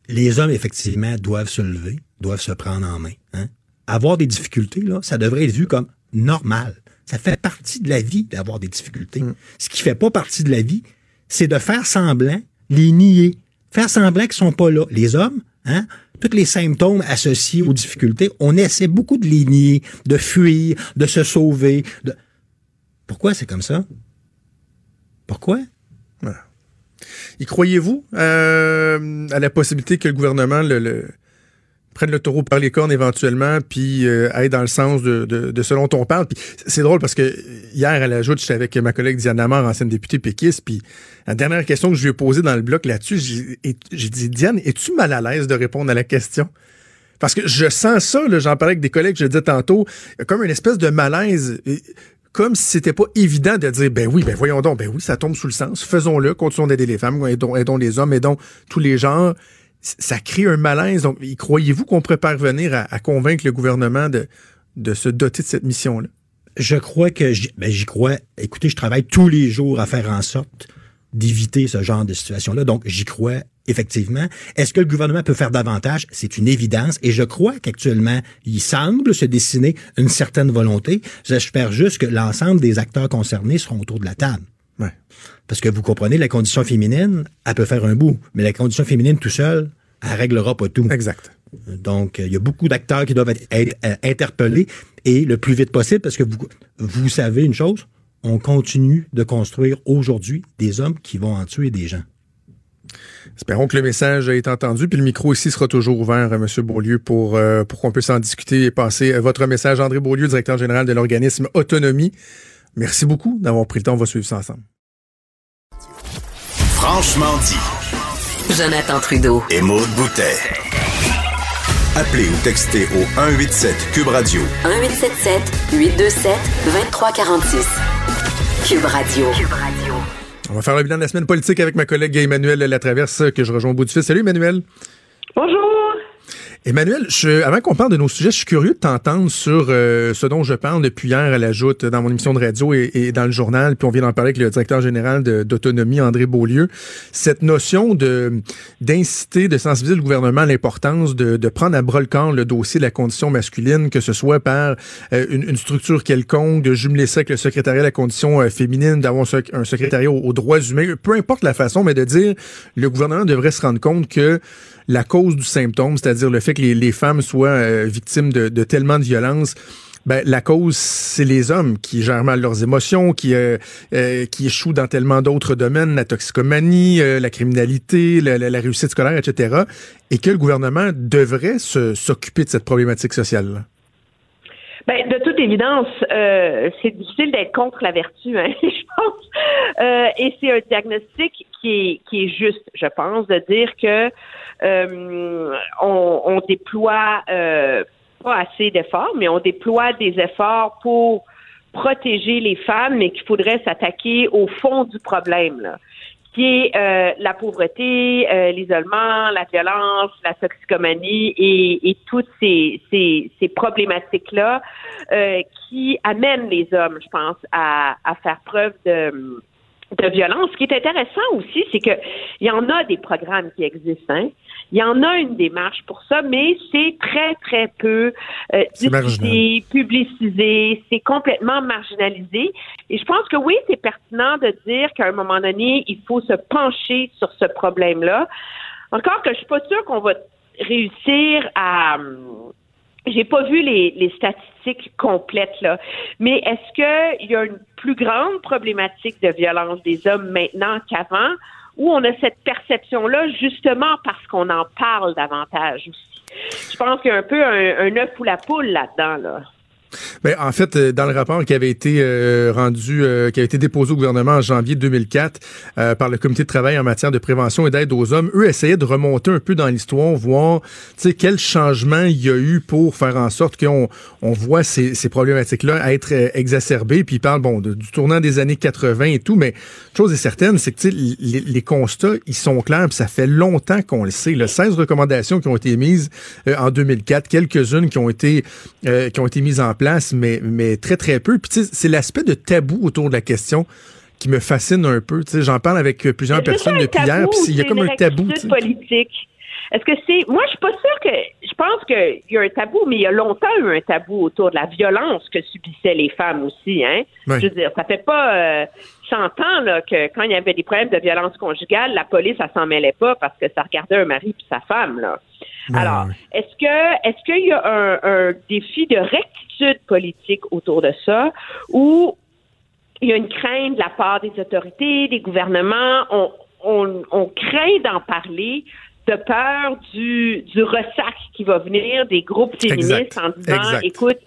les hommes, effectivement, doivent se lever, doivent se prendre en main. Avoir des difficultés, là, ça devrait être vu comme normal. Ça fait partie de la vie d'avoir des difficultés. Ce qui fait pas partie de la vie, c'est de faire semblant, les nier, faire semblant qu'ils sont pas là. Les hommes, hein, tous les symptômes associés aux difficultés, on essaie beaucoup de les nier, de fuir, de se sauver. de- Pourquoi c'est comme ça? Pourquoi? Y croyez-vous euh, à la possibilité que le gouvernement le, le- prenne le taureau par les cornes éventuellement, puis euh, dans le sens de, ce dont on parle? Puis c'est drôle parce que hier, à la joute, j'étais avec ma collègue Diane Lamar, ancienne députée péquiste, puis la dernière question que je lui ai posée dans le bloc là-dessus, j'ai dit, Diane, es-tu mal à l'aise de répondre à la question? Parce que je sens ça, j'en parlais avec des collègues, je le disais tantôt, comme une espèce de malaise, comme si c'était pas évident de dire, ben oui, ben voyons donc, ben oui, ça tombe sous le sens, faisons-le, continuons d'aider les femmes, aidons, aidons les hommes, aidons tous les genres. Ça crée un malaise. Donc, croyez-vous qu'on pourrait parvenir à, convaincre le gouvernement de, se doter de cette mission-là? Je crois que ben, j'y crois. Écoutez, je travaille tous les jours à faire en sorte d'éviter ce genre de situation-là. Donc, j'y crois effectivement. Est-ce que le gouvernement peut faire davantage? C'est une évidence. Et je crois qu'actuellement, il semble se dessiner une certaine volonté. J'espère juste que l'ensemble des acteurs concernés seront autour de la table. Ouais. Parce que vous comprenez, la condition féminine, elle peut faire un bout. Mais la condition féminine tout seul, elle réglera pas tout. Exact. Donc, il y a beaucoup d'acteurs qui doivent être, euh, interpellés et le plus vite possible parce que vous, vous savez une chose, on continue de construire aujourd'hui des hommes qui vont en tuer des gens. Espérons que le message été entendu. Puis le micro ici sera toujours ouvert à M. Beaulieu pour, euh, pour qu'on puisse en discuter et passer euh, votre message. André Beaulieu, directeur général de l'organisme Autonomie. Merci beaucoup d'avoir pris le temps. On va suivre ça ensemble. Franchement dit. Jonathan Trudeau. Et Maude Boutet. Appelez ou textez au 187 Cube Radio 1877 827 2346. Cube Radio. Cube Radio. On va faire le bilan de la semaine politique avec ma collègue Emmanuel Latraverse que je rejoins au bout du fil. Salut Emmanuel. Bonjour. Emmanuel, je, avant qu'on parle de nos sujets, je suis curieux de t'entendre sur euh, ce dont je parle depuis hier à la joute dans mon émission de radio et, et dans le journal, puis on vient d'en parler avec le directeur général d'autonomie, André Beaulieu. Cette notion de d'inciter, de sensibiliser le gouvernement à l'importance de, de prendre à bras le corps le dossier de la condition masculine, que ce soit par euh, une, une structure quelconque, de jumeler ça avec le secrétariat de la condition euh, féminine, d'avoir un secrétariat aux, aux droits humains, peu importe la façon, mais de dire le gouvernement devrait se rendre compte que la cause du symptôme, c'est-à-dire le fait que les, femmes soient euh, victimes de, tellement de violence, ben, la cause, c'est les hommes qui gèrent mal leurs émotions, qui, euh, euh, qui échouent dans tellement d'autres domaines, la toxicomanie, la criminalité, la, réussite scolaire, etc. Et que le gouvernement devrait s'occuper de cette problématique sociale-là. Ben, de toute évidence, c'est difficile d'être contre la vertu, hein, je pense. Et c'est un diagnostic qui est, qui est juste, je pense, de dire que on, on déploie euh, pas assez d'efforts, mais on déploie des efforts pour protéger les femmes, mais qu'il faudrait s'attaquer au fond du problème, là, qui est euh, la pauvreté, euh, l'isolement, la violence, la toxicomanie et, et toutes ces, ces, ces problématiques-là euh, qui amènent les hommes, je pense, à, à faire preuve de de violence. Ce qui est intéressant aussi, c'est que il y en a des programmes qui existent. Hein. Il y en a une démarche pour ça, mais c'est très, très peu euh, discuté, publicisé, c'est complètement marginalisé. Et je pense que oui, c'est pertinent de dire qu'à un moment donné, il faut se pencher sur ce problème-là. Encore que je suis pas sûre qu'on va réussir à j'ai pas vu les, les, statistiques complètes là, mais est-ce qu'il y a une plus grande problématique de violence des hommes maintenant qu'avant, ou on a cette perception-là justement parce qu'on en parle davantage aussi? Je pense qu'il y a un peu un, un œuf ou la poule là-dedans là. Mais en fait, euh, dans le rapport qui avait été euh, rendu, euh, qui a été déposé au gouvernement en janvier 2004 par le Comité de travail en matière de prévention et d'aide aux hommes, eux essayaient de remonter un peu dans l'histoire, voir, tu sais, quel changement il y a eu pour faire en sorte qu'on on voit ces, ces problématiques-là être exacerbées. Puis ils parlent, bon, du tournant des années 80 et tout, mais chose est certaine, c'est que les, les constats, ils sont clairs, puis ça fait longtemps qu'on le sait. Là, 16 recommandations qui ont été mises en 2004, quelques-unes qui ont été qui ont été mises en place, mais, mais très, très peu. Puis, c'est l'aspect de tabou autour de la question qui me fascine un peu. J'en parle avec plusieurs personnes depuis hier, puis il y a comme un tabou. politique? Est-ce que c'est. Moi, je suis pas sûre que. Je pense qu'il y a un tabou, mais il y a longtemps eu un tabou autour de la violence que subissaient les femmes aussi. Hein? Je veux dire, ça fait pas euh, 100 ans là, que quand il y avait des problèmes de violence conjugale, la police, ça s'en mêlait pas parce que ça regardait un mari puis sa femme. Là. Alors, est-ce que est-ce qu'il y a un, un défi de politique autour de ça ou il y a une crainte de la part des autorités, des gouvernements, on, on, on craint d'en parler de peur du, du ressac qui va venir des groupes féministes en disant, écoute,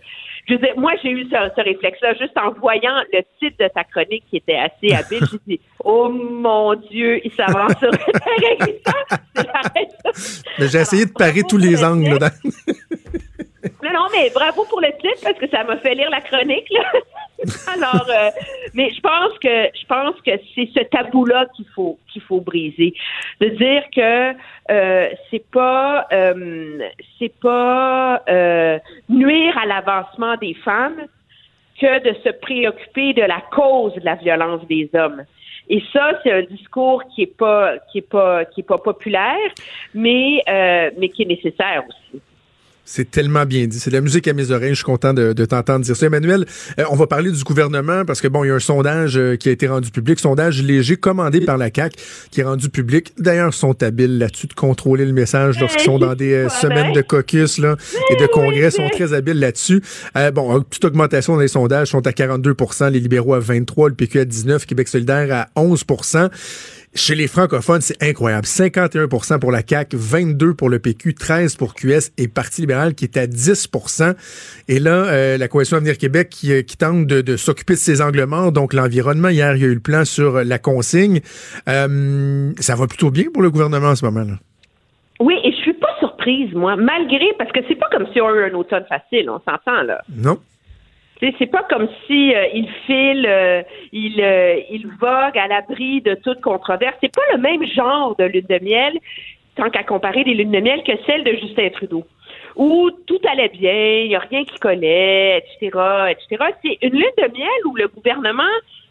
je veux moi, j'ai eu ce, réflexe-là juste en voyant le titre de ta chronique qui était assez habile. J'ai dit, oh mon Dieu, il s'avance sur Mais j'ai essayé de parer tous les angles. Là. Mais bravo pour le titre parce que ça m'a fait lire la chronique. Là. Alors, euh, mais je pense que je pense que c'est ce tabou-là qu'il faut qu'il faut briser, de dire que euh, c'est pas euh, c'est pas euh, nuire à l'avancement des femmes que de se préoccuper de la cause de la violence des hommes. Et ça, c'est un discours qui est pas qui est pas qui est pas populaire, mais mais qui est nécessaire aussi. C'est tellement bien dit. C'est de la musique à mes oreilles. Je suis content de, t'entendre dire ça. Emmanuel, euh, on va parler du gouvernement parce que bon, il y a un sondage euh, qui a été rendu public, sondage léger commandé par la CAC qui est rendu public. D'ailleurs, ils sont habiles là-dessus de contrôler le message lorsqu'ils sont dans des euh, semaines de caucus là, et de congrès. sont très habiles là-dessus. bon, toute augmentation dans les sondages sont à 42% les libéraux à 23 le PQ à 19 Québec solidaire à 11 chez les francophones, c'est incroyable. 51% pour la CAQ, 22 pour le PQ, 13 pour QS et Parti libéral qui est à 10% Et là, euh, la Coalition Avenir Québec qui, euh, qui tente de, s'occuper de ses angles morts, donc l'environnement. Hier, il y a eu le plan sur la consigne. Euh, ça va plutôt bien pour le gouvernement en ce moment-là. Oui, et je suis pas surprise, moi, malgré, parce que c'est pas comme si on a eu un automne facile, on s'entend, là. Non c'est pas comme si euh, il file, euh, il, euh, il vogue à l'abri de toute controverse. C'est pas le même genre de lune de miel, tant qu'à comparer des lunes de miel, que celle de Justin Trudeau, où tout allait bien, il n'y a rien qui collait, etc., etc. C'est une lune de miel où le gouvernement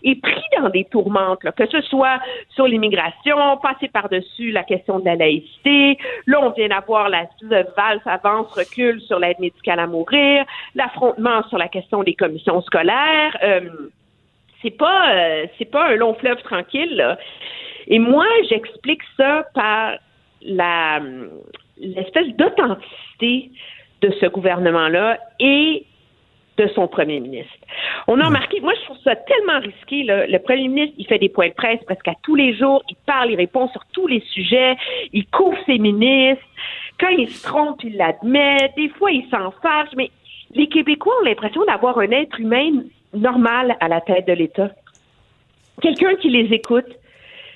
est pris dans des tourmentes, que ce soit sur l'immigration, passer par-dessus la question de la laïcité. Là, on vient d'avoir la valse avance recul sur l'aide médicale à mourir, l'affrontement sur la question des commissions scolaires. Euh, c'est pas euh, c'est pas un long fleuve tranquille. Et moi, j'explique ça par la l'espèce d'authenticité de ce gouvernement-là et de son premier ministre. On a remarqué, moi je trouve ça tellement risqué, le premier ministre, il fait des points de presse presque à tous les jours, il parle, il répond sur tous les sujets, il couvre ses ministres, quand il se trompe, il l'admet, des fois il s'en fâche, mais les Québécois ont l'impression d'avoir un être humain normal à la tête de l'État. Quelqu'un qui les écoute,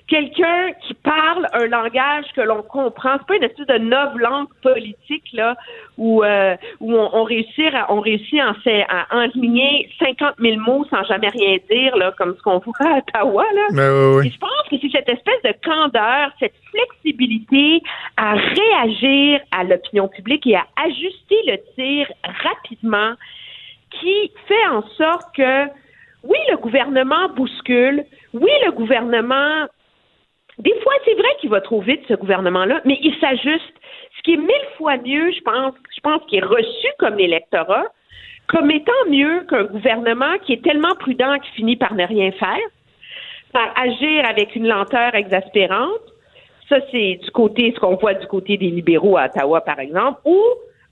quelqu'un qui parle un langage que l'on comprend. C'est pas une espèce de noble langue politique là où euh, où on, on réussit à, on réussit à, à enligner 50 000 mots sans jamais rien dire là comme ce qu'on voit à Ottawa là. Ben Et je pense que c'est cette espèce de candeur, cette flexibilité à réagir à l'opinion publique et à ajuster le tir rapidement qui fait en sorte que oui, le gouvernement bouscule. Oui, le gouvernement. Des fois, c'est vrai qu'il va trop vite, ce gouvernement-là, mais il s'ajuste. Ce qui est mille fois mieux, je pense, je pense qu'il est reçu comme l'électorat, comme étant mieux qu'un gouvernement qui est tellement prudent qu'il finit par ne rien faire, par agir avec une lenteur exaspérante. Ça, c'est du côté, ce qu'on voit du côté des libéraux à Ottawa, par exemple, ou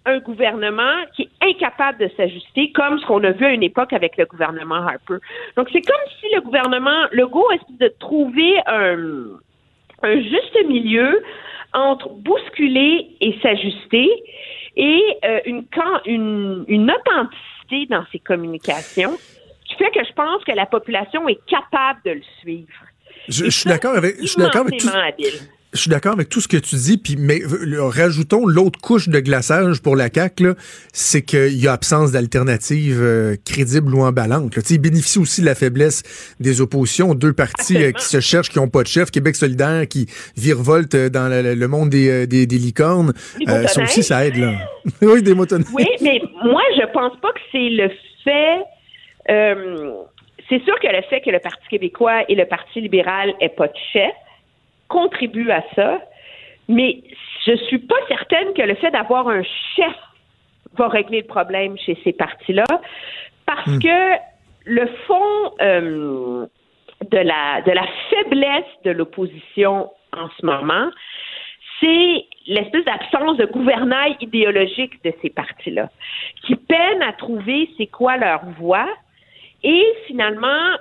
un gouvernement qui est incapable de s'ajuster, comme ce qu'on a vu à une époque avec le gouvernement Harper. Donc, c'est comme si le gouvernement Legault essaie de trouver un, un juste milieu entre bousculer et s'ajuster et euh, une, une, une authenticité dans ses communications qui fait que je pense que la population est capable de le suivre. Je, je suis d'accord avec, je suis d'accord avec tout. Je suis d'accord avec tout ce que tu dis, puis mais rajoutons l'autre couche de glaçage pour la CAC, c'est qu'il y a absence d'alternatives euh, crédibles ou emballantes. Il bénéficie aussi de la faiblesse des oppositions, deux partis euh, qui se cherchent, qui n'ont pas de chef, Québec solidaire qui virevolte dans le, monde des, euh, des, des licornes. ça aussi, ça aide là. oui, des motonneilles. Oui, mais moi, je pense pas que c'est le fait. c'est sûr que le fait que le Parti québécois et le Parti libéral aient pas de chef contribue à ça, mais je suis pas certaine que le fait d'avoir un chef va régler le problème chez ces partis-là, parce hmm. que le fond euh, de la de la faiblesse de l'opposition en ce moment, c'est l'espèce d'absence de gouvernail idéologique de ces partis-là, qui peinent à trouver c'est quoi leur voix, et finalement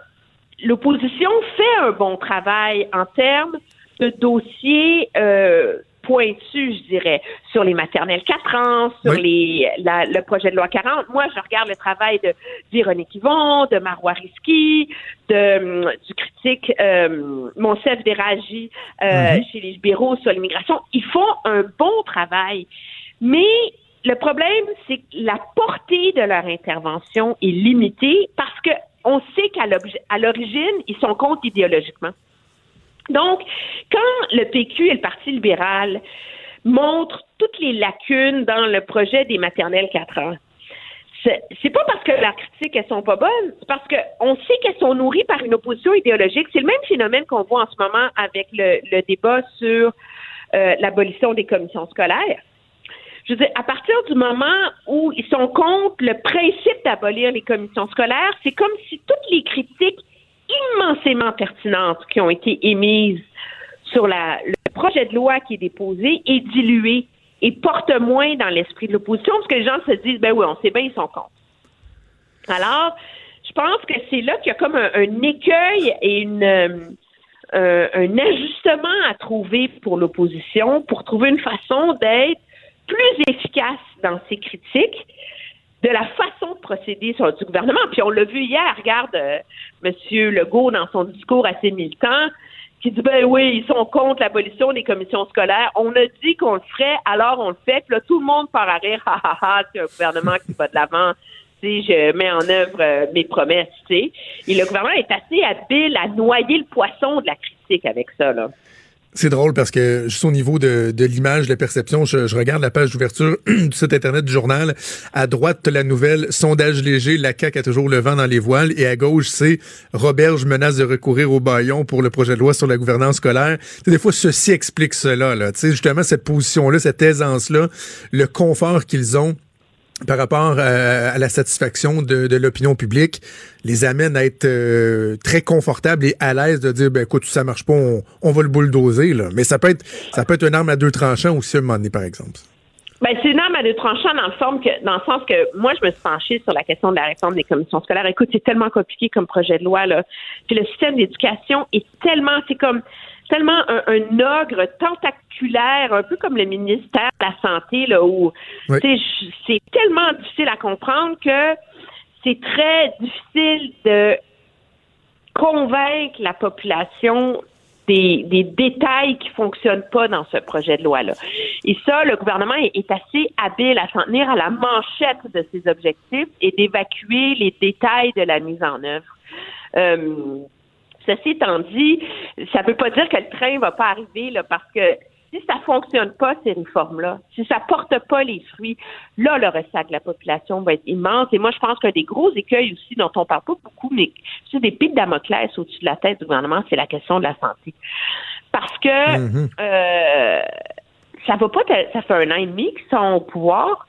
l'opposition fait un bon travail en termes de dossiers euh, pointus, je dirais, sur les maternelles 4 ans, sur les le projet de loi 40. Moi, je regarde le travail de Véronique Yvon, de Marois Risky, de, du critique euh, Monsef Déragi euh, chez les libéraux sur l'immigration. Ils font un bon travail, mais le problème, c'est que la portée de leur intervention est limitée parce que on sait qu'à l'origine, ils sont contre idéologiquement. Donc, quand le PQ et le Parti libéral montrent toutes les lacunes dans le projet des maternelles 4 ans, c'est pas parce que leurs critiques elles sont pas bonnes, c'est parce qu'on sait qu'elles sont nourries par une opposition idéologique. C'est le même phénomène qu'on voit en ce moment avec le, débat sur euh, l'abolition des commissions scolaires. Je veux dire, à partir du moment où ils sont contre le principe d'abolir les commissions scolaires, c'est comme si toutes les critiques immensément pertinentes qui ont été émises sur la, le projet de loi qui est déposé est dilué et porte moins dans l'esprit de l'opposition parce que les gens se disent ben oui, on sait bien, ils sont contre. Alors, je pense que c'est là qu'il y a comme un, écueil et une, euh, un ajustement à trouver pour l'opposition pour trouver une façon d'être plus efficace dans ses critiques de la façon de procéder sur du gouvernement. Puis on l'a vu hier, regarde euh, M. Legault dans son discours assez militant, qui dit ben oui, ils sont contre l'abolition des commissions scolaires. On a dit qu'on le ferait, alors on le fait. Puis là, tout le monde part à rire, ha ha ha, c'est un gouvernement qui va de l'avant. Si je mets en œuvre euh, mes promesses, tu sais. Et le gouvernement est assez habile à noyer le poisson de la critique avec ça, là. C'est drôle parce que juste au niveau de, de l'image, de la perception, je, regarde la page d'ouverture du site internet du journal. À droite, la nouvelle sondage léger, la CAQ a toujours le vent dans les voiles. Et à gauche, c'est Roberge menace de recourir au baillon pour le projet de loi sur la gouvernance scolaire. des fois, ceci explique cela. Là. justement, cette position-là, cette aisance-là, le confort qu'ils ont par rapport à, la satisfaction de, l'opinion publique, les amène à être euh, très confortables et à l'aise de dire, ben écoute, ça marche pas, on, va le bulldozer. Là. Mais ça peut être ça peut être une arme à deux tranchants aussi à un moment donné, par exemple. Ben, c'est une arme à deux tranchants dans le, forme que, dans le sens que moi, je me suis penchée sur la question de la réforme des commissions scolaires. Écoute, c'est tellement compliqué comme projet de loi. Là. Puis le système d'éducation est tellement, c'est comme tellement un, ogre tentaculaire, un peu comme le ministère de la Santé, là, où c'est tellement difficile à comprendre que c'est très difficile de convaincre la population des, détails qui fonctionnent pas dans ce projet de loi-là. Et ça, le gouvernement est, assez habile à s'en tenir à la manchette de ses objectifs et d'évacuer les détails de la mise en œuvre. Euh, Ceci étant dit, ça ne veut pas dire que le train va pas arriver là, parce que si ça fonctionne pas, ces réformes-là, si ça porte pas les fruits, là, le ressac de la population va être immense. Et moi, je pense qu'un des gros écueils aussi dont on parle pas beaucoup, mais c'est des pics Damoclès au-dessus de la tête du gouvernement, c'est la question de la santé. Parce que Mhm. euh, ça va pas, ça fait un an et demi qu'ils sont au pouvoir.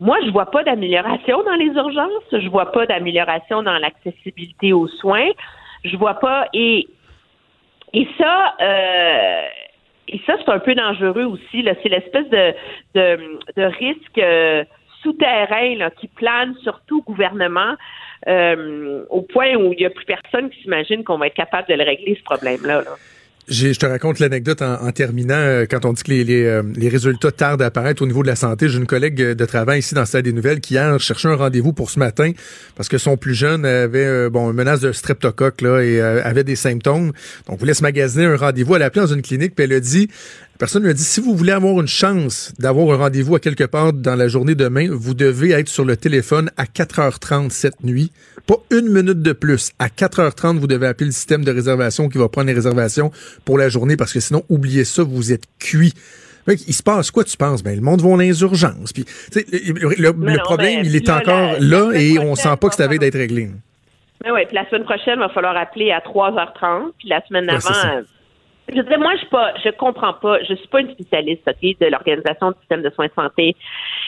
Moi, je vois pas d'amélioration dans les urgences. Je vois pas d'amélioration dans l'accessibilité aux soins. Je vois pas et et ça, euh, et ça c'est un peu dangereux aussi. Là, c'est l'espèce de de, de risque euh, souterrain là, qui plane sur tout gouvernement. euh, au point où il n'y a plus personne qui s'imagine qu'on va être capable de le régler, ce problème-là. là. Je te raconte l'anecdote en, en terminant. euh, Quand on dit que les, les, euh, les résultats tardent à apparaître au niveau de la santé, j'ai une collègue euh, de travail ici dans le Stade des Nouvelles qui hier cherchait un rendez-vous pour ce matin parce que son plus jeune avait bon une menace de streptocoque là et avait des symptômes. Donc voulait se magasiner un rendez-vous. Elle a appelé dans une clinique puis elle a dit personne lui a dit si vous voulez avoir une chance d'avoir un rendez-vous à quelque part dans la journée demain, vous devez être sur le téléphone à 4h30 cette nuit, pas une minute de plus. À 4h30, vous devez appeler le système de réservation qui va prendre les réservations pour la journée parce que sinon, oubliez ça, vous êtes cuit. Mec, il se passe quoi, tu penses? Ben, le monde va dans les urgences. Puis, le, problème, ben, il est là, encore là et on sent prochaine, pas que ça avait va d'être réglé. Mais ouais, puis la semaine prochaine, il va falloir appeler à 3h30, puis la semaine d'avant. Je veux dire, moi, je pas, je comprends pas, je suis pas une spécialiste, ok, de l'organisation du système de soins de santé,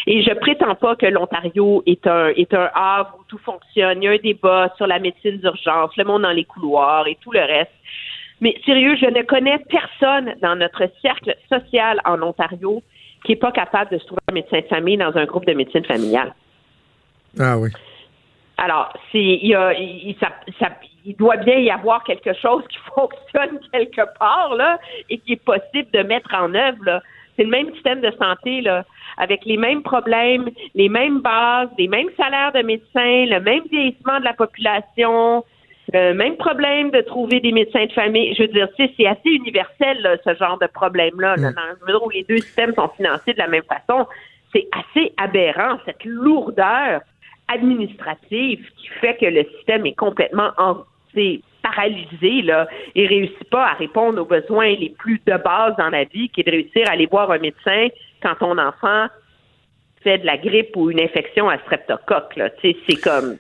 et je prétends pas que l'Ontario est un est un havre où tout fonctionne. Il y a un débat sur la médecine d'urgence, le monde dans les couloirs et tout le reste. Mais sérieux, je ne connais personne dans notre cercle social en Ontario qui est pas capable de se trouver un médecin de famille dans un groupe de médecine familiale. Ah oui. Alors, c'est, il, y a, ça, ça, il doit bien y avoir quelque chose qui fonctionne quelque part là et qui est possible de mettre en œuvre. Là. C'est le même système de santé là, avec les mêmes problèmes, les mêmes bases, les mêmes salaires de médecins, le même vieillissement de la population, le même problème de trouver des médecins de famille. Je veux dire, c'est assez universel là, ce genre de problème-là, là, Mm. dans le où les deux systèmes sont financés de la même façon. C'est assez aberrant cette lourdeur administrative qui fait que le système est complètement en, paralysé là, et réussit pas à répondre aux besoins les plus de base dans la vie, qui est de réussir à aller voir un médecin quand ton enfant fait de la grippe ou une infection à streptocoque. Là. Tu sais, C'est comme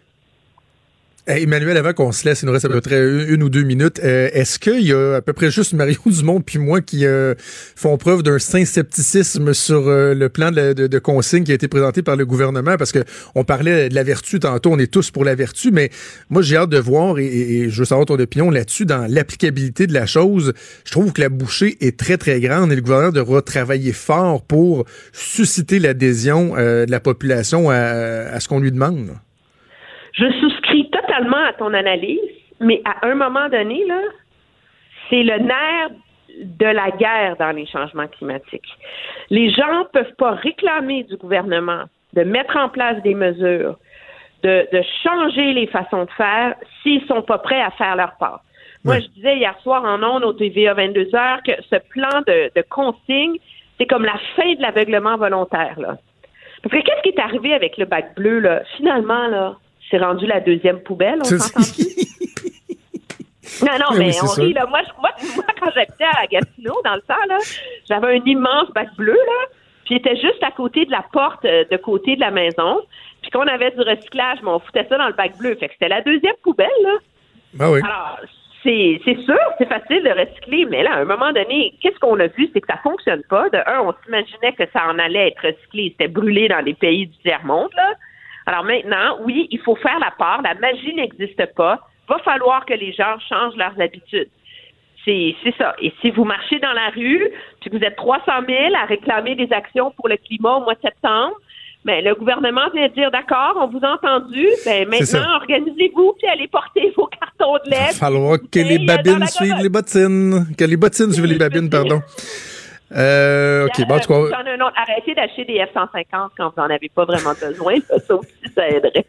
Emmanuel, avant qu'on se laisse, il nous reste à peu près une, ou deux minutes. euh, Est-ce qu'il y a à peu près juste Mario Dumont puis moi qui euh, font preuve d'un saint scepticisme sur euh, le plan de, de, consigne qui a été présenté par le gouvernement? Parce que on parlait de la vertu tantôt, on est tous pour la vertu, mais moi j'ai hâte de voir et je veux savoir ton opinion là-dessus dans l'applicabilité de la chose. Je trouve que la bouchée est très très grande et le gouvernement devra travailler fort pour susciter l'adhésion euh, de la population à, à ce qu'on lui demande. Je souscris totalement à ton analyse, mais à un moment donné, là, c'est le nerf de la guerre dans les changements climatiques. Les gens peuvent pas réclamer du gouvernement de mettre en place des mesures, de, de changer les façons de faire s'ils sont pas prêts à faire leur part. Moi, je disais hier soir en ondes au TVA 22 heures que ce plan de, de consigne, c'est comme la fin de l'aveuglement volontaire, là. Parce que qu'est-ce qui est arrivé avec le bac bleu, là? Finalement, là, c'est rendu la deuxième poubelle, on s'entend Non, non, Oui, mais oui, on rit, là. Moi, moi, moi, quand j'habitais à Gatineau, dans le temps, là, j'avais un immense bac bleu, là, puis il était juste à côté de la porte euh, de côté de la maison. Puis qu'on avait du recyclage, mais on foutait ça dans le bac bleu. Fait que c'était la deuxième poubelle, là. Ah oui. Alors, c'est c'est sûr, c'est facile de recycler, mais là, à un moment donné, qu'est-ce qu'on a vu, c'est que ça fonctionne pas. De un, on s'imaginait que ça en allait être recyclé, c'était brûlé dans les pays du tiers-monde, là. Alors maintenant, oui, il faut faire la part. La magie n'existe pas. Va falloir que les gens changent leurs habitudes. C'est c'est ça. Et si vous marchez dans la rue, puis que vous êtes 300 000 à réclamer des actions pour le climat au mois de septembre, ben, le gouvernement vient dire d'accord, on vous a entendu. Ben, maintenant, organisez-vous puis allez porter vos cartons de Il va falloir que les babines suivent les bottines. Que les bottines suivent les babines, pardon. Euh, OK, bon, en tout Euh, cas, j'en ai un autre. Arrêtez d'acheter des F-150 quand vous n'en avez pas vraiment besoin. Ça aussi, ça aiderait.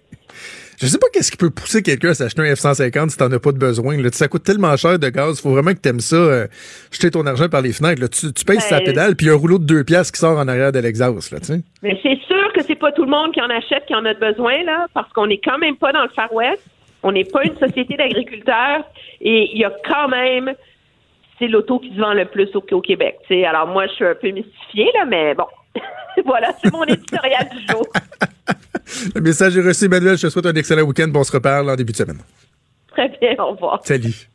je sais pas qu'est-ce qui peut pousser quelqu'un à s'acheter un F-150 si t'en as pas de besoin. Là. Ça coûte tellement cher de gaz. Faut vraiment que t'aimes ça, euh, jeter ton argent par les fenêtres. Là. Tu, tu payes sa Ben, pédale, puis un rouleau de deux piastres qui sort en arrière de l'exhaust. Là. Mais c'est sûr que c'est pas tout le monde qui en achète qui en a besoin, là, parce qu'on n'est quand même pas dans le Far West. On n'est pas une société d'agriculteurs et il y a quand même c'est l'auto qui se vend le plus au, au Québec. Alors moi, je suis un peu mystifiée, là, mais bon. voilà, c'est mon éditorial du jour. le message est reçu, Emmanuel. Je te souhaite un excellent week-end. On se reparle en début de semaine. Très bien, au revoir. Salut.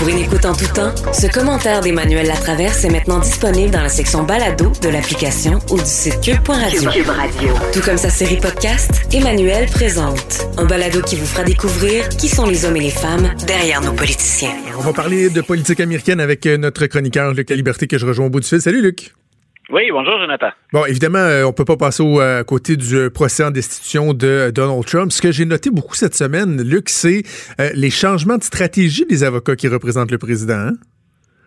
Pour une écoute en tout temps, ce commentaire d'Emmanuel Latraverse est maintenant disponible dans la section balado de l'application ou du site cube.radio. Cube Radio. Tout comme sa série podcast, Emmanuel présente. Un balado qui vous fera découvrir qui sont les hommes et les femmes derrière nos politiciens. On va parler de politique américaine avec euh, notre chroniqueur Luc La Liberté que je rejoins au bout du fil. Salut Luc. Oui, bonjour Jonathan. Bon, évidemment, euh, on peut pas passer au euh, côté du procès en destitution de Donald Trump. Ce que j'ai noté beaucoup cette semaine, Luc, c'est les changements de stratégie des avocats qui représentent le président. Hein?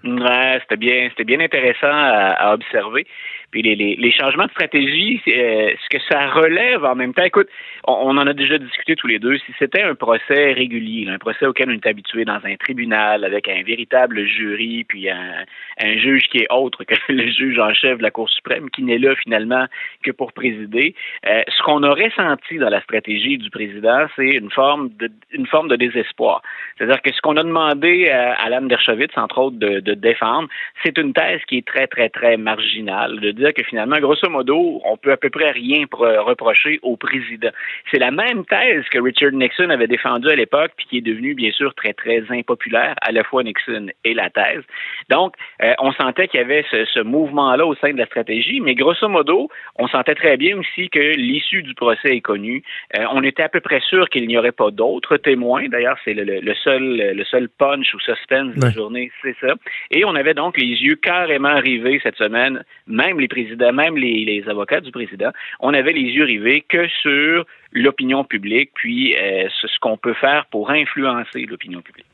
Ouais, c'était bien, c'était bien intéressant à observer. Puis les, les, les, changements de stratégie, euh, ce que ça relève en même temps, écoute, on, en a déjà discuté tous les deux, si c'était un procès régulier, un procès auquel on est habitué dans un tribunal avec un véritable jury, puis un, un juge qui est autre que le juge en chef de la Cour suprême, qui n'est là finalement que pour présider, euh, ce qu'on aurait senti dans la stratégie du président, c'est une forme de une forme de désespoir. C'est-à-dire que ce qu'on a demandé à Alan Dershowitz, entre autres, de, de défendre, c'est une thèse qui est très, très, très marginale, de que finalement, grosso modo, on peut à peu près rien reprocher au président. C'est la même thèse que Richard Nixon avait défendue à l'époque, puis qui est devenue, bien sûr, très, très impopulaire, à la fois Nixon et la thèse. Donc, euh, on sentait qu'il y avait ce, mouvement-là au sein de la stratégie, mais grosso modo, on sentait très bien aussi que l'issue du procès est connue. Euh, on était à peu près sûr qu'il n'y aurait pas d'autres témoins. D'ailleurs, c'est le, seul, le seul punch ou suspense de la journée, c'est ça. Et on avait donc les yeux carrément rivés cette semaine, même les président, même les, avocats du président, on avait les yeux rivés que sur l'opinion publique, puis euh, ce, qu'on peut faire pour influencer l'opinion publique.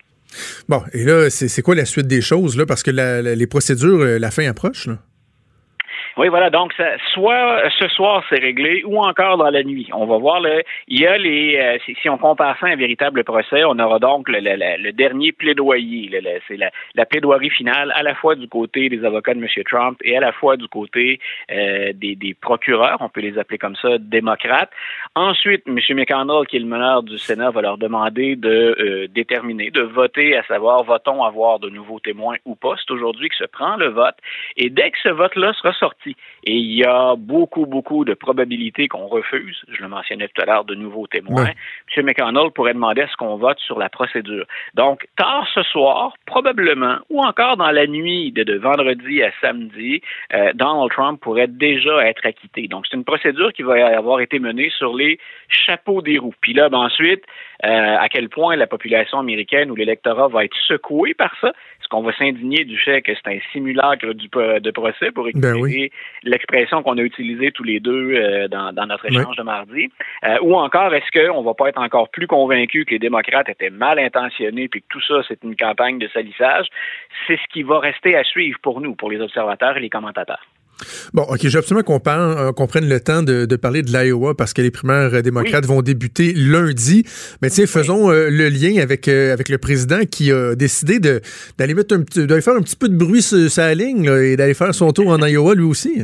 Bon, et là, c'est quoi la suite des choses, là? Parce que les procédures, euh, la fin approche, là? Oui, voilà. Donc, soit ce soir, c'est réglé, ou encore dans la nuit. On va voir. Le, il y a les. Euh, si, on compare ça à un véritable procès, on aura donc le, dernier plaidoyer. c'est la, la, plaidoirie finale, à la fois du côté des avocats de M. Trump et à la fois du côté euh, des, procureurs, on peut les appeler comme ça, démocrates. Ensuite, M. McConnell, qui est le meneur du Sénat, va leur demander de euh, déterminer, de voter, à savoir, votons avoir de nouveaux témoins ou pas? C'est aujourd'hui que se prend le vote. Et dès que ce vote-là sera sorti, et il y a beaucoup, beaucoup de probabilités qu'on refuse. Je le mentionnais tout à l'heure, de nouveaux témoins. M. McConnell pourrait demander à ce qu'on vote sur la procédure. Donc, tard ce soir, probablement, ou encore dans la nuit de, vendredi à samedi, euh, Donald Trump pourrait déjà être acquitté. Donc, c'est une procédure qui va avoir été menée sur les chapeaux des roues. Puis là, ben, ensuite, euh, à quel point la population américaine ou l'électorat va être secoué par ça, qu'on va s'indigner du fait que c'est un simulacre du, de procès pour ben utiliser l'expression qu'on a utilisée tous les deux euh, dans, notre échange de mardi? Euh, ou encore, est-ce qu'on va pas être encore plus convaincu que les démocrates étaient mal intentionnés puis que tout ça, c'est une campagne de salissage? C'est ce qui va rester à suivre pour nous, pour les observateurs et les commentateurs. Bon, OK, j'ai absolument qu'on euh, prenne le temps de, parler de l'Iowa parce que les primaires euh, démocrates vont débuter lundi. Mais tiens, faisons euh, le lien avec, avec le président qui a décidé d'aller faire un petit peu de bruit sur sa ligne et d'aller faire son tour en Iowa lui aussi.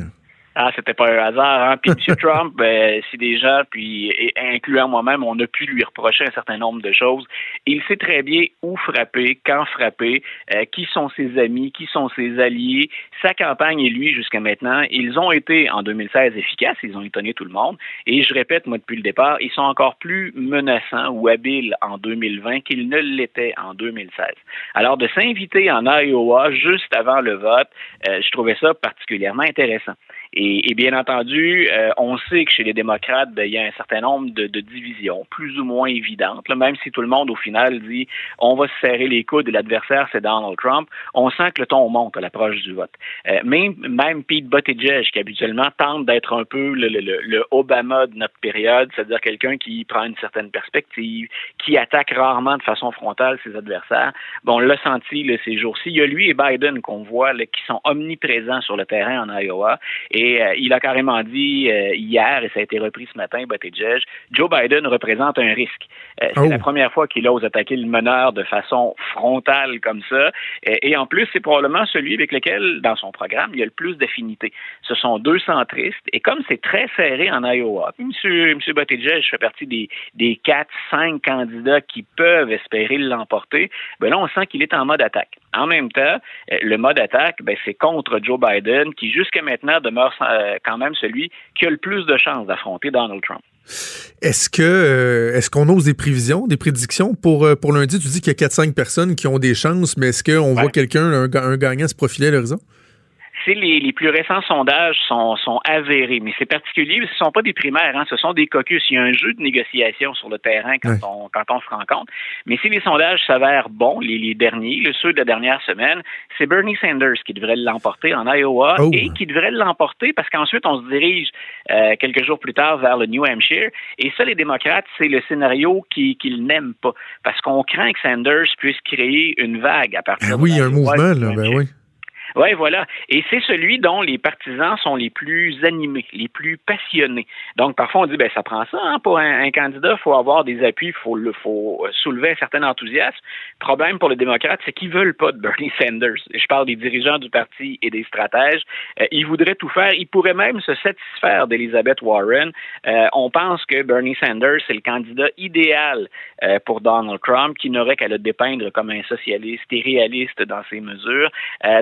Ah, c'était pas un hasard. Hein? Puis M. Trump, ben, si des gens, puis incluant moi-même, on a pu lui reprocher un certain nombre de choses. Il sait très bien où frapper, quand frapper, euh, qui sont ses amis, qui sont ses alliés. Sa campagne et lui, jusqu'à maintenant, ils ont été en 2016 efficaces, ils ont étonné tout le monde. Et je répète, moi, depuis le départ, ils sont encore plus menaçants ou habiles en 2020 qu'ils ne l'étaient en 2016. Alors, de s'inviter en Iowa juste avant le vote, euh, je trouvais ça particulièrement intéressant. Et, bien entendu, euh, on sait que chez les démocrates, ben, il y a un certain nombre de, divisions, plus ou moins évidentes. même si tout le monde, au final, dit on va se serrer les coudes et l'adversaire, c'est Donald Trump, on sent que le ton monte à l'approche du vote. Euh, même, même Pete Buttigieg, qui habituellement tente d'être un peu le, Obama de notre période, c'est-à-dire quelqu'un qui prend une certaine perspective, qui attaque rarement de façon frontale ses adversaires, bon, on l'a senti ces jours-ci. Il y a lui et Biden qu'on voit qui sont omniprésents sur le terrain en Iowa. Et Et euh, il a carrément dit euh, hier, et ça a été repris ce matin, Joe Biden représente un risque. Euh, c'est Oh. la première fois qu'il ose attaquer le meneur de façon frontale comme ça. Et, et en plus, c'est probablement celui avec lequel, dans son programme, il y a le plus d'affinité. Ce sont deux centristes. Et comme c'est très serré en Iowa, puis Monsieur, fait partie des, des quatre, cinq candidats qui peuvent espérer l'emporter, ben là, on sent qu'il est en mode attaque. En même temps, le mode attaque, ben, c'est contre Joe Biden, qui jusqu'à maintenant demeure euh, quand même celui qui a le plus de chances d'affronter Donald Trump. Est-ce que euh, est-ce qu'on ose des prévisions, des prédictions? Pour, euh, pour lundi? Tu dis qu'il y a 4-5 personnes qui ont des chances, mais est-ce qu'on Ouais. voit quelqu'un, un, un gagnant se profiler à l'horizon? C'est les, les plus récents sondages sont, sont avérés, mais c'est particulier, ce ne sont pas des primaires, hein, ce sont des caucus. Il y a un jeu de négociation sur le terrain quand, on, quand on se rencontre. Mais si les sondages s'avèrent bons, les, les derniers, le ceux de la dernière semaine, c'est Bernie Sanders qui devrait l'emporter en Iowa Oh. et qui devrait l'emporter parce qu'ensuite on se dirige euh, quelques jours plus tard vers le New Hampshire. Et ça, les démocrates, c'est le scénario qui- qu'ils n'aiment pas parce qu'on craint que Sanders puisse créer une vague à partir Ah de oui, il y a un mouvement, là. Ben oui. Oui, voilà. Et c'est celui dont les partisans sont les plus animés, les plus passionnés. Donc, parfois, on dit, ben, ça prend ça, hein, pour un, candidat, il faut avoir des appuis, il faut, le- faut euh, soulever un certain enthousiasme. Problème pour les démocrates, c'est qu'ils veulent pas de Bernie Sanders. Je parle des dirigeants du parti et des stratèges. Euh, ils voudraient tout faire. Ils pourraient même se satisfaire d'Elizabeth Warren. Euh, on pense que Bernie Sanders, c'est le candidat idéal euh, pour Donald Trump, qui n'aurait qu'à le dépeindre comme un socialiste et réaliste dans ses mesures.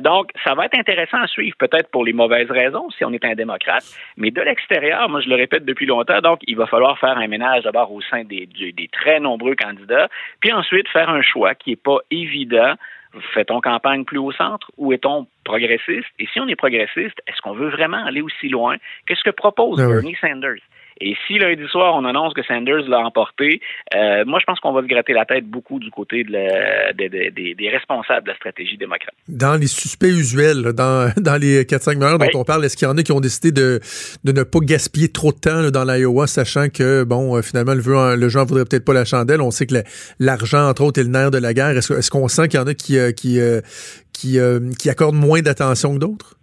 Donc, ça va être intéressant à suivre, peut-être pour les mauvaises raisons, si on est un démocrate, mais de l'extérieur, moi je le répète depuis longtemps, donc il va falloir faire un ménage d'abord au sein des, très nombreux candidats, puis ensuite faire un choix qui n'est pas évident. Fait-on campagne plus au centre ou est-on progressiste? Et si on est progressiste, est-ce qu'on veut vraiment aller aussi loin? Qu'est-ce que propose oui. Bernie Sanders? Et si lundi soir, on annonce que Sanders l'a emporté, euh, moi, je pense qu'on va se gratter la tête beaucoup du côté de la- de- de- des- responsables de la stratégie démocrate. Dans les suspects usuels, là, dans, dans les 4-5 meilleurs dont on parle, est-ce qu'il y en a qui ont décidé de, ne pas gaspiller trop de temps là, dans l'Iowa, sachant que, bon, euh, finalement, le, en- le jeu en voudrait peut-être pas la chandelle? On sait que la- l'argent, entre autres, est le nerf de la guerre. Est-ce qu'on sent qu'il y en a qui, euh, qui, qui, qui accordent moins d'attention que d'autres?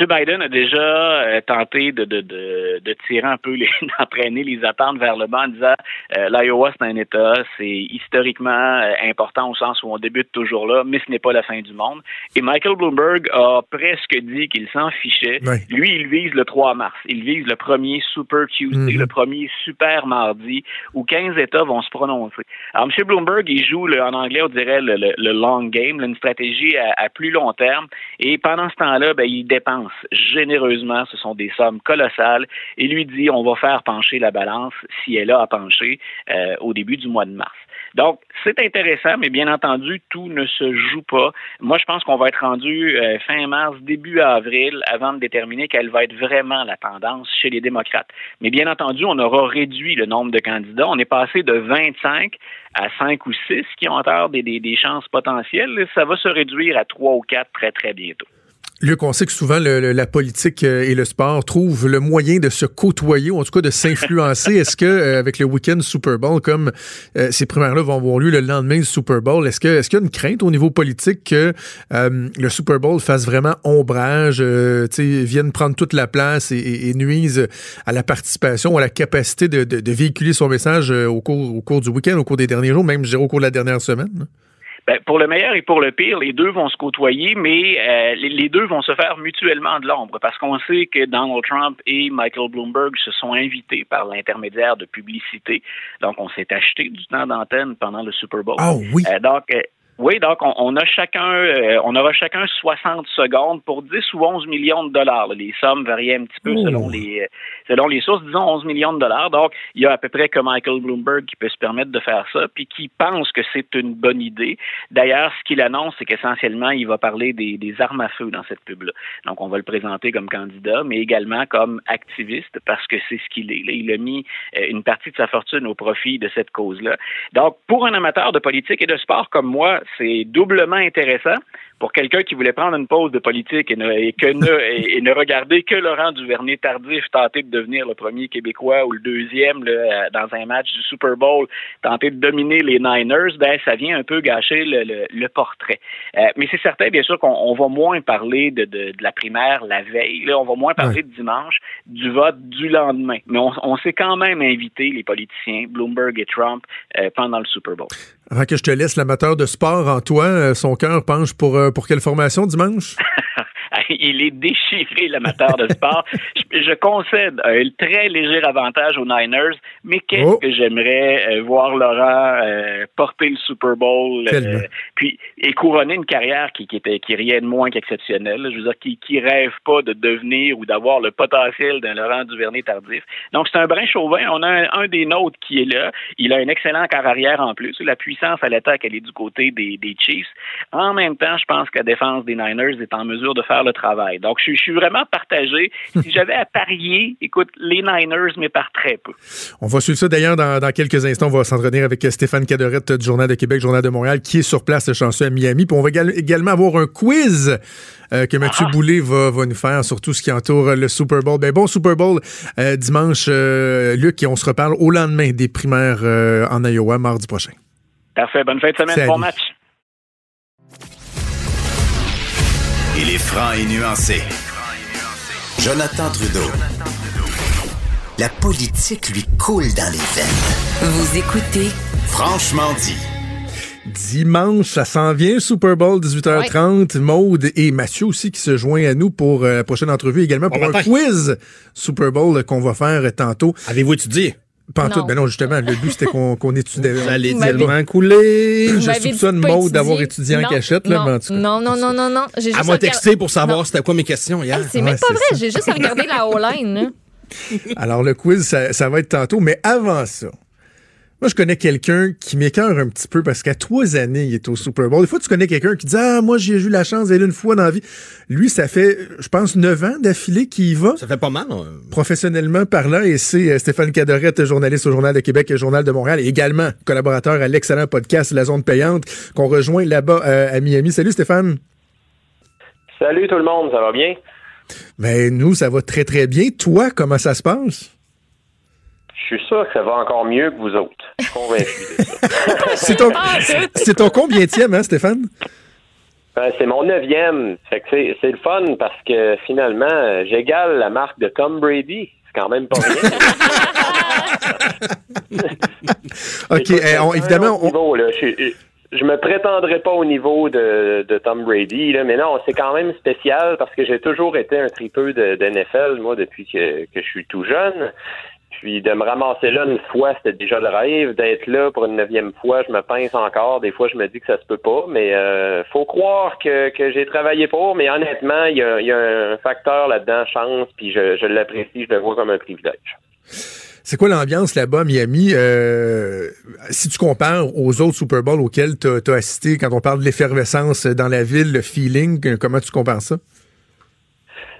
M. Biden a déjà euh, tenté de, de, de, de tirer un peu, les, d'entraîner les attentes vers le bas en disant euh, l'Iowa, c'est un État, c'est historiquement euh, important au sens où on débute toujours là, mais ce n'est pas la fin du monde. Et Michael Bloomberg a presque dit qu'il s'en fichait. Ouais. Lui, il vise le 3 mars. Il vise le premier Super Tuesday, Mhm. le premier Super Mardi, où 15 États vont se prononcer. Alors, M. Bloomberg, il joue, le- en anglais, on dirait le, le- le long game, une stratégie à, à plus long terme. Et pendant ce temps-là, ben, il dépense généreusement. Ce sont des sommes colossales. Et lui dit, on va faire pencher la balance si elle a à pencher euh, au début du mois de mars. Donc, c'est intéressant, mais bien entendu, tout ne se joue pas. Moi, je pense qu'on va être rendu euh, fin mars, début avril, avant de déterminer quelle va être vraiment la tendance chez les démocrates. Mais bien entendu, on aura réduit le nombre de candidats. On est passé de 25 à 5 ou 6 qui ont encore des, des, des chances potentielles. Ça va se réduire à 3 ou 4 très, très bientôt. Luc, on sait que souvent le- le- la politique euh, et le sport trouvent le moyen de se côtoyer ou en tout cas de s'influencer. Est-ce que euh, avec le week-end Super Bowl, comme euh, ces primaires-là vont avoir lieu le lendemain du Super Bowl, est-ce que est-ce qu'il y a une crainte au niveau politique que euh, le Super Bowl fasse vraiment ombrage, euh, vienne prendre toute la place et, et- et nuise à la participation, à la capacité de, de- de véhiculer son message au cours au cours du week-end, au cours des derniers jours, même je dirais au cours de la dernière semaine? Ben, pour le meilleur et pour le pire, les deux vont se côtoyer, mais euh, les, deux vont se faire mutuellement de l'ombre, parce qu'on sait que Donald Trump et Michael Bloomberg se sont invités par l'intermédiaire de publicité. Donc, on s'est acheté du temps d'antenne pendant le Super Bowl. Oh oui. Euh, donc, euh, oui, donc on, on a chacun, euh, on aura chacun 60 secondes pour 10 ou 11 millions de dollars. là. Les sommes varient un petit peu Oh. selon les euh, selon les sources, disons 11 millions de dollars. Donc, il y a à peu près que Michael Bloomberg qui peut se permettre de faire ça, puis qui pense que c'est une bonne idée. D'ailleurs, ce qu'il annonce, c'est qu'essentiellement, il va parler des, des armes à feu dans cette pub-là. Donc, on va le présenter comme candidat, mais également comme activiste, parce que c'est ce qu'il est. Là, il a mis euh, une partie de sa fortune au profit de cette cause-là. Donc, pour un amateur de politique et de sport comme moi, c'est doublement intéressant. Pour quelqu'un qui voulait prendre une pause de politique et ne, que ne, et, ne regarder que Laurent Duvernay tardif tenter de devenir le premier Québécois ou le deuxième là, dans un match du Super Bowl, tenter de dominer les Niners, ben ça vient un peu gâcher le, le, portrait. Euh, mais c'est certain, bien sûr, qu'on va moins parler de, de, de, la primaire la veille. Là, on va moins parler de dimanche, du vote du lendemain. Mais on, on s'est quand même invité, les politiciens, Bloomberg et Trump, euh, pendant le Super Bowl. Avant que je te laisse l'amateur de sport en toi, euh, son cœur penche pour, pour quelle formation dimanche? il est déchiré, l'amateur de sport. je, concède un très léger avantage aux Niners, mais qu'est-ce oh. que j'aimerais euh, voir Laurent euh, porter le Super Bowl, euh, puis et couronner une carrière qui, qui était qui rien de moins qu'exceptionnelle. Je veux dire, qui, qui rêve pas de devenir ou d'avoir le potentiel d'un Laurent Duvernay tardif. Donc c'est un brin chauvin. On a un, des nôtres qui est là. Il a un excellent quart arrière en plus. La puissance à l'attaque, elle est du côté des, des Chiefs. En même temps, je pense que la défense des Niners est en mesure de faire le travail. Donc, je, suis vraiment partagé. Si j'avais à parier, écoute, les Niners, mais par très peu. On va suivre ça d'ailleurs dans, quelques instants. On va s'entretenir avec Stéphane Cadorette du Journal de Québec, Journal de Montréal, qui est sur place, chanceux à Miami. Puis on va également avoir un quiz euh, que Mathieu ah. Boulay va, nous faire sur tout ce qui entoure le Super Bowl. Ben, bon Super Bowl euh, dimanche, euh, Luc, et on se reparle au lendemain des primaires en Iowa, mardi prochain. Parfait. Bonne fin de semaine. Bon match. Il est franc et nuancé. Jonathan Trudeau. La politique lui coule dans les veines. Vous écoutez Franchement dit. Dimanche, ça s'en vient, Super Bowl, 18h30. Maude et Mathieu aussi qui se joignent à nous pour euh, la prochaine entrevue également pour un quiz Super Bowl qu'on va faire tantôt. Avez-vous étudié? Pas tout, ben non, justement, le but c'était qu'on qu étudie. Vous allez tellement couler. Je soupçonne Maud d'avoir étudié en cachette, là, non, mais en tout cas. Non, non, non, non, non. J'ai à moi texter pour savoir c'était quoi mes questions hier. c'est même pas vrai, j'ai juste regardé la O-line. Alors, le quiz, ça, ça va être tantôt, mais avant ça, moi, je connais quelqu'un qui m'écœure un petit peu parce qu'à trois années, il est au Super Bowl. Des fois, tu connais quelqu'un qui dit Ah, moi, j'ai eu la chance d'aller une fois dans la vie. Lui, ça fait, je pense, neuf ans d'affilée qu'il y va. Ça fait pas mal. Hein. Professionnellement parlant. Et c'est euh, Stéphane Cadorette, journaliste au Journal de Québec et Journal de Montréal, et également collaborateur à l'excellent podcast La Zone Payante, qu'on rejoint là-bas euh, à Miami. Salut, Stéphane. Salut tout le monde, ça va bien? Ben, nous, ça va très, très bien. Toi, comment ça se passe? Je suis sûr que ça va encore mieux que vous autres. Je suis convaincu de ça. c'est ton, c'est ton combienième, hein, Stéphane? Ben, c'est mon neuvième. Fait que c'est, c'est le fun parce que finalement, j'égale la marque de Tom Brady. C'est quand même pas rien. OK. Eh, évidemment, on... je, me prétendrai pas au niveau de, de Tom Brady, là, mais non, c'est quand même spécial parce que j'ai toujours été un tripeux de, de NFL, moi, depuis que, que je suis tout jeune. Puis de me ramasser là une fois, c'était déjà le rêve. D'être là pour une neuvième fois, je me pince encore. Des fois, je me dis que ça se peut pas. Mais euh, faut croire que, que j'ai travaillé pour. Mais honnêtement, il y a, un facteur là-dedans, chance. Puis je, je l'apprécie, je le vois comme un privilège. C'est quoi l'ambiance là-bas Miami? Euh, si tu compares aux autres Super Bowls auxquels tu as, assisté, quand on parle de l'effervescence dans la ville, le feeling, comment tu compares ça?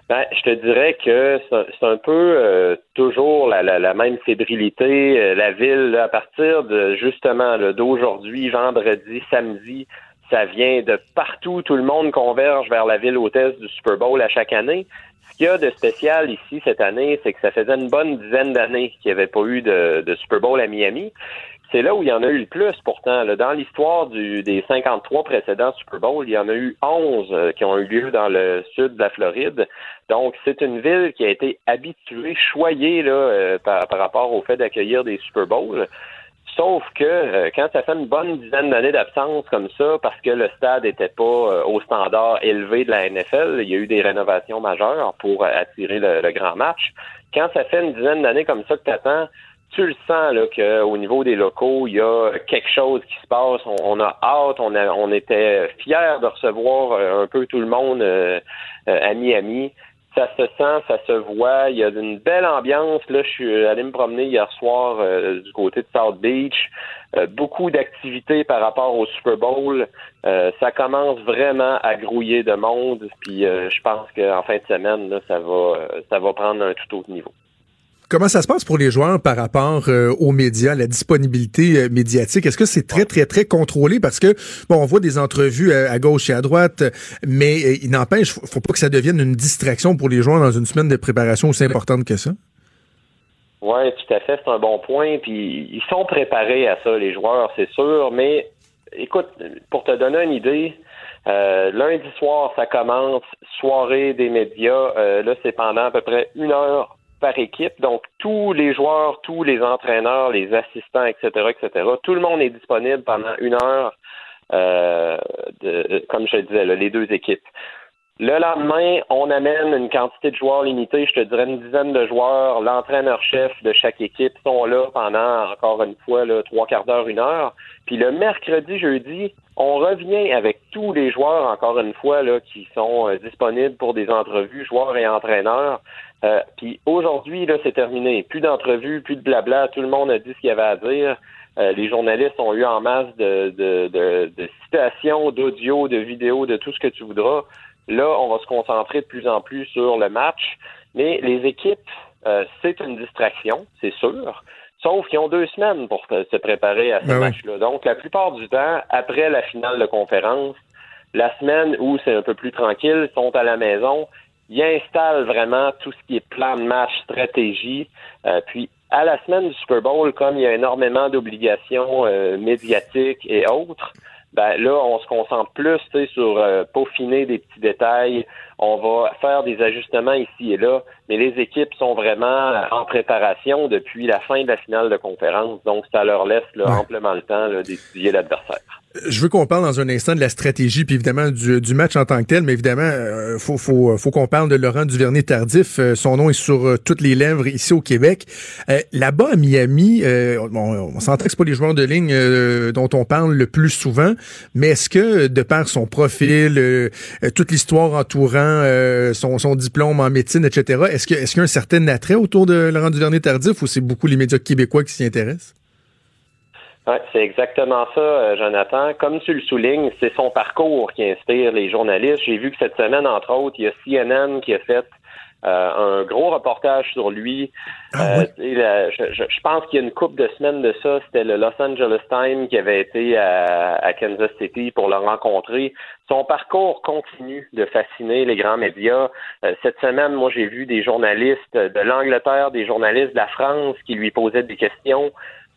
Ben, je te dirais que c'est un peu euh, toujours la, la, même fébrilité. Euh, la ville, à partir de justement d'aujourd'hui, vendredi, samedi, ça vient de partout. Tout le monde converge vers la ville hôtesse du Super Bowl à chaque année. Ce qu'il y a de spécial ici cette année, c'est que ça faisait une bonne dizaine d'années qu'il n'y avait pas eu de, de Super Bowl à Miami c'est là où il y en a eu le plus pourtant. Dans l'histoire des 53 précédents Super Bowl, il y en a eu 11 euh, qui ont eu lieu dans le sud de la Floride. Donc, c'est une ville qui a été habituée, choyée euh, par, rapport au fait d'accueillir des Super Bowls. Sauf que euh, quand ça fait une bonne dizaine d'années d'absence comme ça, parce que le stade n'était pas au standard élevé de la NFL, il y a eu des rénovations majeures pour attirer le, le grand match. Quand ça fait une dizaine d'années comme ça que tu attends, tu le sens là qu'au niveau des locaux, il y a quelque chose qui se passe. On, a hâte, on, a, on était fiers de recevoir euh, un peu tout le monde euh, euh, à Miami. Ça se sent, ça se voit. Il y a une belle ambiance. Là, je suis allé me promener hier soir du côté de South Beach. beaucoup d'activités par rapport au Super Bowl. ça commence vraiment à grouiller de monde. Puis je pense qu'en fin de semaine, là, ça va, ça va prendre un tout autre niveau. Comment ça se passe pour les joueurs par rapport euh, aux médias, la disponibilité euh, médiatique? Est-ce que c'est très, très, très contrôlé? Parce que, bon, on voit des entrevues euh, à, gauche et à droite, mais il n'empêche, faut, faut pas que ça devienne une distraction pour les joueurs dans une semaine de préparation aussi importante que ça. Oui, tout à fait, c'est un bon point. Puis ils sont préparés à ça, les joueurs, c'est sûr. Mais écoute, pour te donner une idée, lundi soir, ça commence, soirée des médias. là, c'est pendant à peu près une heure par équipe. Donc, tous les joueurs, tous les entraîneurs, les assistants, etc., etc., tout le monde est disponible pendant une heure, euh, de, comme je le disais, les deux équipes. Le lendemain, on amène une quantité de joueurs limitée, je te dirais une dizaine de joueurs. L'entraîneur-chef de chaque équipe sont là pendant, encore une fois, là, trois quarts d'heure, une heure. Puis le mercredi, jeudi, on revient avec tous les joueurs, encore une fois, là, qui sont euh, disponibles pour des entrevues, joueurs et entraîneurs. Euh, puis aujourd'hui, là, c'est terminé. Plus d'entrevues, plus de blabla. Tout le monde a dit ce qu'il y avait à dire. Euh, les journalistes ont eu en masse de, de, de, de citations, d'audio, de vidéos, de tout ce que tu voudras. Là, on va se concentrer de plus en plus sur le match. Mais les équipes, euh, c'est une distraction, c'est sûr. Sauf qu'ils ont deux semaines pour se préparer à ce ben match-là. Donc, la plupart du temps, après la finale de conférence, la semaine où c'est un peu plus tranquille, sont à la maison, ils installent vraiment tout ce qui est plan de match, stratégie. Euh, puis, à la semaine du Super Bowl, comme il y a énormément d'obligations euh, médiatiques et autres, ben là, on se concentre plus sur euh, peaufiner des petits détails. On va faire des ajustements ici et là, mais les équipes sont vraiment en préparation depuis la fin de la finale de conférence, donc ça leur laisse amplement le temps d'étudier l'adversaire. Je veux qu'on parle dans un instant de la stratégie, puis évidemment du, match en tant que tel, mais évidemment, euh, faut, faut, faut qu'on parle de Laurent Duvernay-Tardif. Euh, son nom est sur euh, toutes les lèvres ici au Québec. Euh, là-bas à Miami, bon, on s'entend que c'est pas les joueurs de ligne dont on parle le plus souvent, mais est-ce que, de par son profil, toute l'histoire entourant son, son diplôme en médecine, etc., est-ce qu'il est qu'il y a un certain attrait autour de Laurent Duvernay-Tardif ou c'est beaucoup les médias québécois qui s'y intéressent? Ouais, c'est exactement ça, euh, Jonathan. Comme tu le soulignes, c'est son parcours qui inspire les journalistes. J'ai vu que cette semaine, entre autres, il y a CNN qui a fait euh, un gros reportage sur lui. Ah euh, je, pense qu'il y a une couple de semaines de ça, c'était le Los Angeles Times qui avait été à, Kansas City pour le rencontrer. Son parcours continue de fasciner les grands médias. cette semaine, moi, j'ai vu des journalistes de l'Angleterre, des journalistes de la France qui lui posaient des questions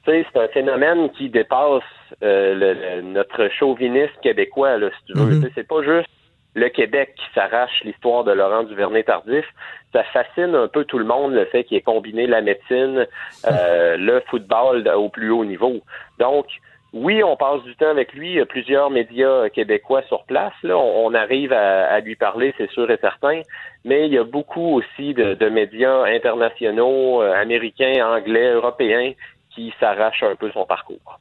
c'est un phénomène qui dépasse euh, notre chauvinisme québécois, là, si tu veux. Mm-hmm. C'est pas juste le Québec qui s'arrache l'histoire de Laurent Duvernay-Tardif. Ça fascine un peu tout le monde, le fait qu'il ait combiné la médecine, euh, le football au plus haut niveau. Donc, oui, on passe du temps avec lui. Il y a plusieurs médias québécois sur place. Là. On, arrive à, lui parler, c'est sûr et certain. Mais il y a beaucoup aussi de, de médias internationaux, euh, américains, anglais, européens, s'arrache un peu son parcours.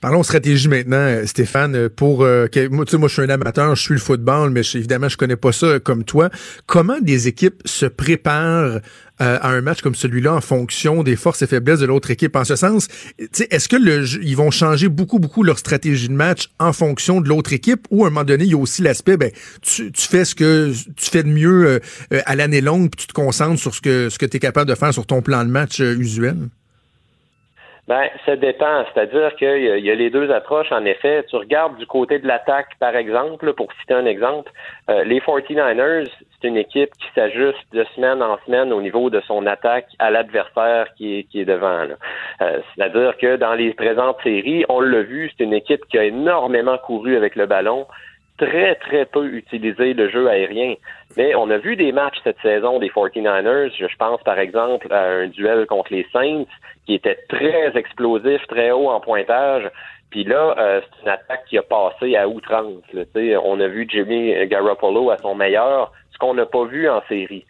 Parlons stratégie maintenant, euh, Stéphane. Euh, pour euh, moi, tu sais, moi, je suis un amateur, je suis le football, mais évidemment, je connais pas ça comme toi. Comment des équipes se préparent à un match comme celui-là en fonction des forces et faiblesses de l'autre équipe? En ce sens, est-ce que le, ils vont changer beaucoup, beaucoup leur stratégie de match en fonction de l'autre équipe, ou à un moment donné, il y a aussi l'aspect, ben, tu, tu, fais ce que tu fais de mieux à l'année longue, puis tu te concentres sur ce que ce que tu es capable de faire sur ton plan de match usuel? Ben, ça dépend. C'est-à-dire qu'il y, a les deux approches, en effet. Tu regardes du côté de l'attaque, par exemple, pour citer un exemple, euh, les 49ers, c'est une équipe qui s'ajuste de semaine en semaine au niveau de son attaque à l'adversaire qui est, qui est devant. Euh, c'est-à-dire que dans les présentes séries, on l'a vu, c'est une équipe qui a énormément couru avec le ballon, très, très peu utilisé le jeu aérien. Mais on a vu des matchs cette saison des 49ers. Je pense par exemple à un duel contre les Saints qui était très explosif, très haut en pointage. Puis là, euh, c'est une attaque qui a passé à outrance. on a vu Jimmy Garoppolo à son meilleur, ce qu'on n'a pas vu en série.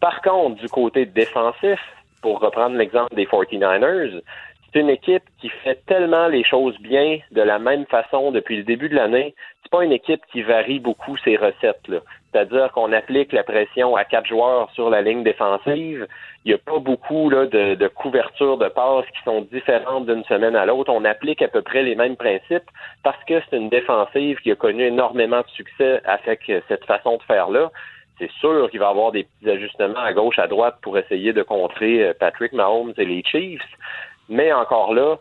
Par contre, du côté défensif, pour reprendre l'exemple des 49ers, c'est une équipe qui fait tellement les choses bien de la même façon depuis le début de l'année. Pas une équipe qui varie beaucoup ses recettes. C'est-à-dire qu'on applique la pression à quatre joueurs sur la ligne défensive. Il n'y a pas beaucoup là, de, de couvertures de passes qui sont différentes d'une semaine à l'autre. On applique à peu près les mêmes principes parce que c'est une défensive qui a connu énormément de succès avec cette façon de faire-là. c'est sûr qu'il va y avoir des petits ajustements à gauche, à droite pour essayer de contrer euh, Patrick Mahomes et les Chiefs. Mais encore là,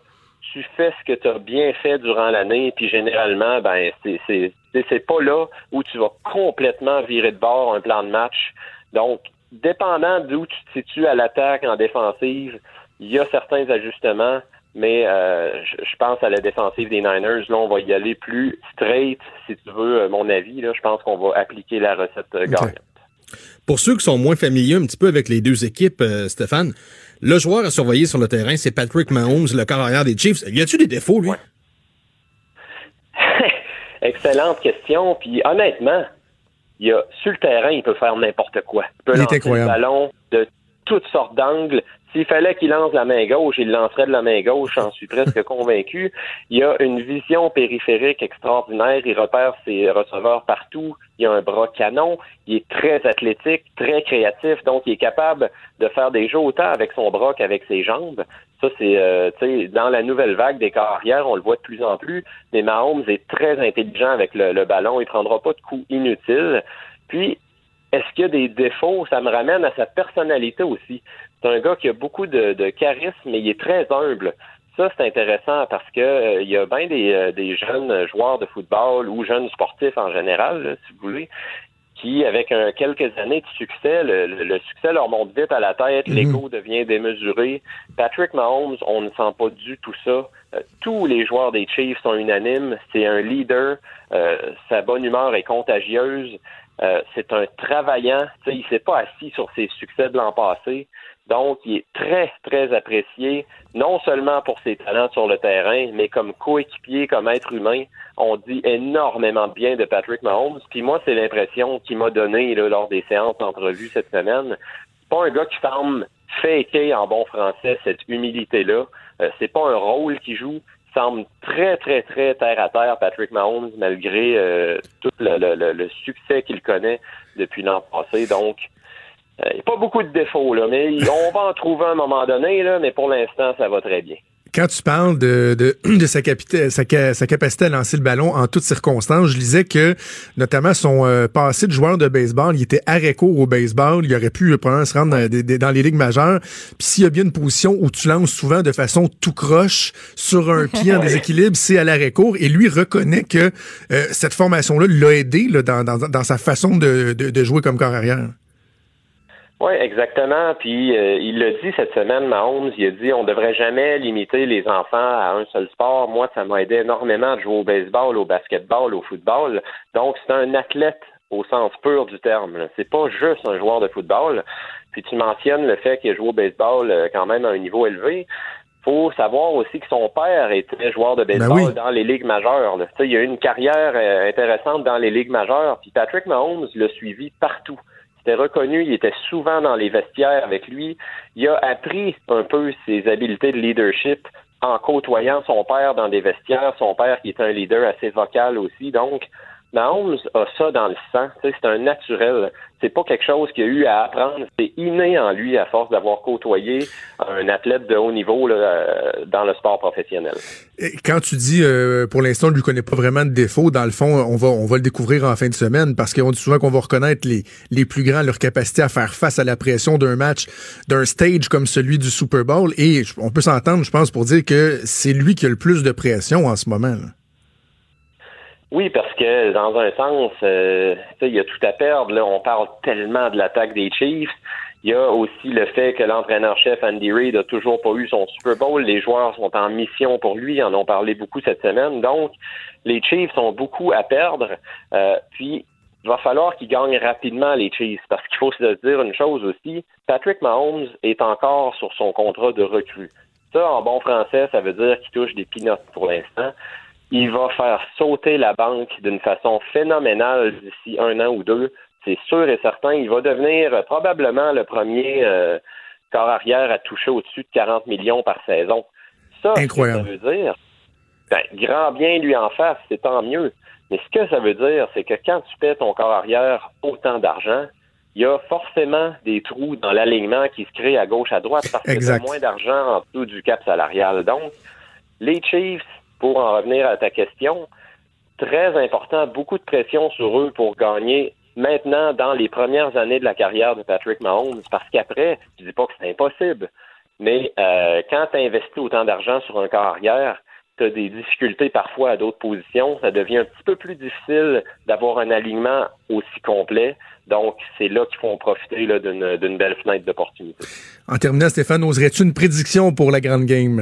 tu fais ce que tu as bien fait durant l'année, puis généralement, ben c'est c'est pas là où tu vas complètement virer de bord un plan de match. Donc, dépendant d'où tu te situes à l'attaque, en défensive, il y a certains ajustements, mais euh, je, pense à la défensive des Niners. Là, on va y aller plus straight, si tu veux, euh, mon avis. Là, je pense qu'on va appliquer la recette euh, gagnante. Pour ceux qui sont moins familiers un petit peu avec les deux équipes, Stéphane, le joueur à surveiller sur le terrain, c'est Patrick Mahomes, le carrière des Chiefs. Y a-tu des défauts, lui? Excellente question. Puis honnêtement, il a, sur le terrain, il peut faire n'importe quoi. Il peut lancer le ballon de toutes sortes d'angles. S'il fallait qu'il lance la main gauche, il lancerait de la main gauche, j'en suis presque convaincu. Il a une vision périphérique extraordinaire, il repère ses receveurs partout, il a un bras canon, il est très athlétique, très créatif, donc il est capable de faire des jeux autant avec son bras qu'avec ses jambes. Ça, c'est, euh, dans la nouvelle vague des carrières, on le voit de plus en plus, mais Mahomes est très intelligent avec le, le ballon, il prendra pas de coups inutiles. Puis, est-ce qu'il y a des défauts? Ça me ramène à sa personnalité aussi. C'est un gars qui a beaucoup de, charisme, mais il est très humble. Ça, c'est intéressant parce que euh, il y a bien euh, des, jeunes joueurs de football ou jeunes sportifs en général, si vous voulez, qui, avec quelques années de succès, le, succès leur monte vite à la tête, mhm. l'ego devient démesuré. Patrick Mahomes, on ne sent pas du tout ça. Euh, tous les joueurs des Chiefs sont unanimes. C'est un leader. sa bonne humeur est contagieuse. Euh, c'est un travaillant. Il ne s'est pas assis sur ses succès de l'an passé. Donc, il est très, très apprécié, non seulement pour ses talents sur le terrain, mais comme coéquipier, comme être humain. On dit énormément bien de Patrick Mahomes. Puis moi, c'est l'impression qu'il m'a donné lors des séances d'entrevue cette semaine. C'est pas un gars qui semble faker en bon français cette humilité-là. Euh, c'est pas un rôle qu'il joue semble très, très, très terre à terre, Patrick Mahomes, malgré euh, tout le, succès qu'il connaît depuis l'an passé. Donc, euh, il n'y a pas beaucoup de défauts, là, mais on va en trouver à un moment donné, là, mais pour l'instant, ça va très bien quand tu parles de, de, de sa, sa, sa, capacité à lancer le ballon en toutes circonstances, je disais que notamment son euh, passé de joueur de baseball, il était arrêt court au baseball, il aurait pu euh, probablement se rendre dans, dans, les ligues majeures. Puis s'il y a bien une position où tu lances souvent de façon tout croche sur un pied en déséquilibre, c'est à l'arrêt court. Et lui reconnaît que euh, cette formation-là l'a aidé là, dans, dans, dans, sa façon de, de, de jouer comme corps arrière. Oui, exactement. Puis euh, il l'a dit cette semaine, Mahomes, il a dit on devrait jamais limiter les enfants à un seul sport. Moi, ça m'a aidé énormément de jouer au baseball, au basketball, au football. Donc, c'est un athlète au sens pur du terme. C'est pas juste un joueur de football. Puis tu mentionnes le fait qu'il a joué au baseball euh, quand même à un niveau élevé faut savoir aussi que son père était joueur de ben baseball dans les ligues majeures. Là. Il a eu une carrière euh, intéressante dans les ligues majeures. Puis Patrick Mahomes l'a suivi partout. C'était reconnu, il était souvent dans les vestiaires avec lui. Il a appris un peu ses habiletés de leadership en côtoyant son père dans des vestiaires, son père qui est un leader assez vocal aussi. Donc, Mahomes a ça dans le sang. C'est un naturel. C'est pas quelque chose qu'il a eu à apprendre. C'est inné en lui à force d'avoir côtoyé un athlète de haut niveau euh, dans le sport professionnel. Quand tu dis, euh, pour l'instant, on ne lui connaît pas vraiment de défaut, dans le fond, on va, on va le découvrir en fin de semaine parce qu'on dit souvent qu'on va reconnaître les, les plus grands, leur capacité à faire face à la pression d'un match, d'un stage comme celui du Super Bowl. Et on peut s'entendre, je pense, pour dire que c'est lui qui a le plus de pression en ce moment. Oui, parce que dans un sens, euh, il y a tout à perdre. Là, on parle tellement de l'attaque des Chiefs. Il y a aussi le fait que l'entraîneur-chef Andy Reid a toujours pas eu son Super Bowl. Les joueurs sont en mission pour lui, en ont parlé beaucoup cette semaine. Donc, les Chiefs ont beaucoup à perdre. Euh, puis, il va falloir qu'ils gagnent rapidement les Chiefs, parce qu'il faut se dire une chose aussi. Patrick Mahomes est encore sur son contrat de recrue. Ça, en bon français, ça veut dire qu'il touche des pinottes pour l'instant il va faire sauter la banque d'une façon phénoménale d'ici un an ou deux. C'est sûr et certain. Il va devenir euh, probablement le premier euh, corps arrière à toucher au-dessus de 40 millions par saison. Ça, Incroyable. ça veut dire, ben, grand bien lui en face, c'est tant mieux. Mais ce que ça veut dire, c'est que quand tu paies ton corps arrière autant d'argent, il y a forcément des trous dans l'alignement qui se créent à gauche, à droite parce que tu moins d'argent en dessous du cap salarial. Donc, les Chiefs, pour en revenir à ta question, très important, beaucoup de pression sur eux pour gagner maintenant dans les premières années de la carrière de Patrick Mahomes, parce qu'après, je dis pas que c'est impossible, mais euh, quand tu investis autant d'argent sur un corps arrière, tu as des difficultés parfois à d'autres positions, ça devient un petit peu plus difficile d'avoir un alignement aussi complet. Donc, c'est là qu'il faut en profiter d'une belle fenêtre d'opportunité. En terminant, Stéphane, oserais-tu une prédiction pour la grande game?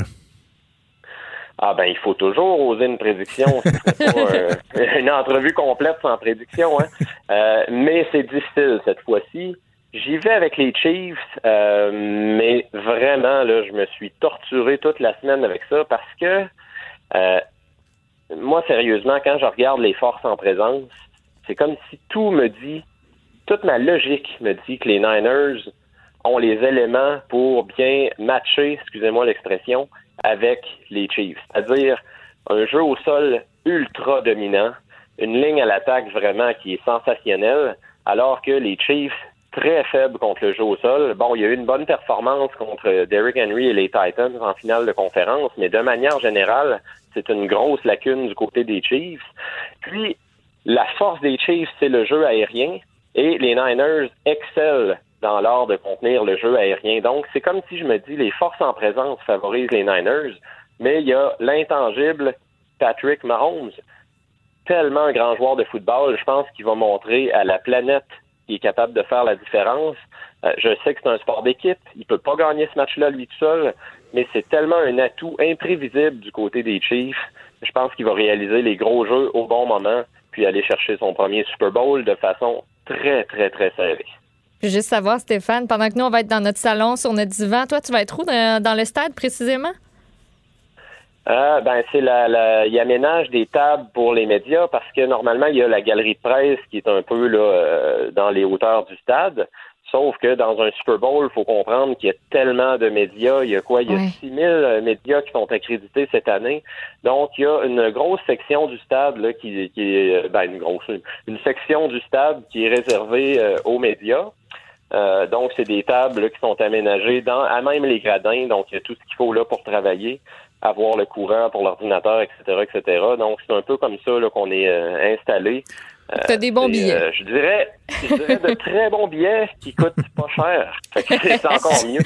Ah ben, il faut toujours oser une prédiction. C'est pas, euh, une entrevue complète sans prédiction. Hein? Euh, mais c'est difficile cette fois-ci. J'y vais avec les Chiefs, euh, mais vraiment, là, je me suis torturé toute la semaine avec ça parce que moi, sérieusement, quand je regarde les forces en présence, c'est comme si tout me dit, toute ma logique me dit que les Niners ont les éléments pour bien matcher, excusez-moi l'expression, avec les Chiefs. C'est-à-dire un jeu au sol ultra dominant, une ligne à l'attaque vraiment qui est sensationnelle, alors que les Chiefs très faibles contre le jeu au sol. Bon, il y a eu une bonne performance contre Derrick Henry et les Titans en finale de conférence, mais de manière générale, c'est une grosse lacune du côté des Chiefs. Puis, la force des Chiefs, c'est le jeu aérien, et les Niners excellent dans l'art de contenir le jeu aérien. Donc, c'est comme si je me dis, les forces en présence favorisent les Niners, mais il y a l'intangible Patrick Mahomes, tellement un grand joueur de football, je pense qu'il va montrer à la planète qu'il est capable de faire la différence. Euh, je sais que c'est un sport d'équipe, il peut pas gagner ce match-là lui tout seul, mais c'est tellement un atout imprévisible du côté des Chiefs. Je pense qu'il va réaliser les gros jeux au bon moment, puis aller chercher son premier Super Bowl de façon très, très, très serrée. Je veux juste savoir, Stéphane, pendant que nous, on va être dans notre salon, sur notre divan, toi, tu vas être où dans, dans le stade précisément? Euh, ben c'est la, la, il aménage des tables pour les médias parce que normalement il y a la galerie de presse qui est un peu là euh, dans les hauteurs du stade. Sauf que dans un Super Bowl, il faut comprendre qu'il y a tellement de médias. Il y a quoi? Il y a Ouais. 6000 médias qui sont accrédités cette année. Donc, il y a une grosse section du stade là, qui, qui est, ben, une grosse, une section du stade qui est réservée euh, aux médias. Euh, donc, c'est des tables qui sont aménagées dans, à même les gradins. Donc, il y a tout ce qu'il faut là pour travailler, avoir le courant pour l'ordinateur, etc., etc. Donc, c'est un peu comme ça qu'on est euh, installé. Euh, T'as des bons billets. euh, je dirais, je dirais de très bons billets qui coûtent pas cher. Fait que c'est encore mieux.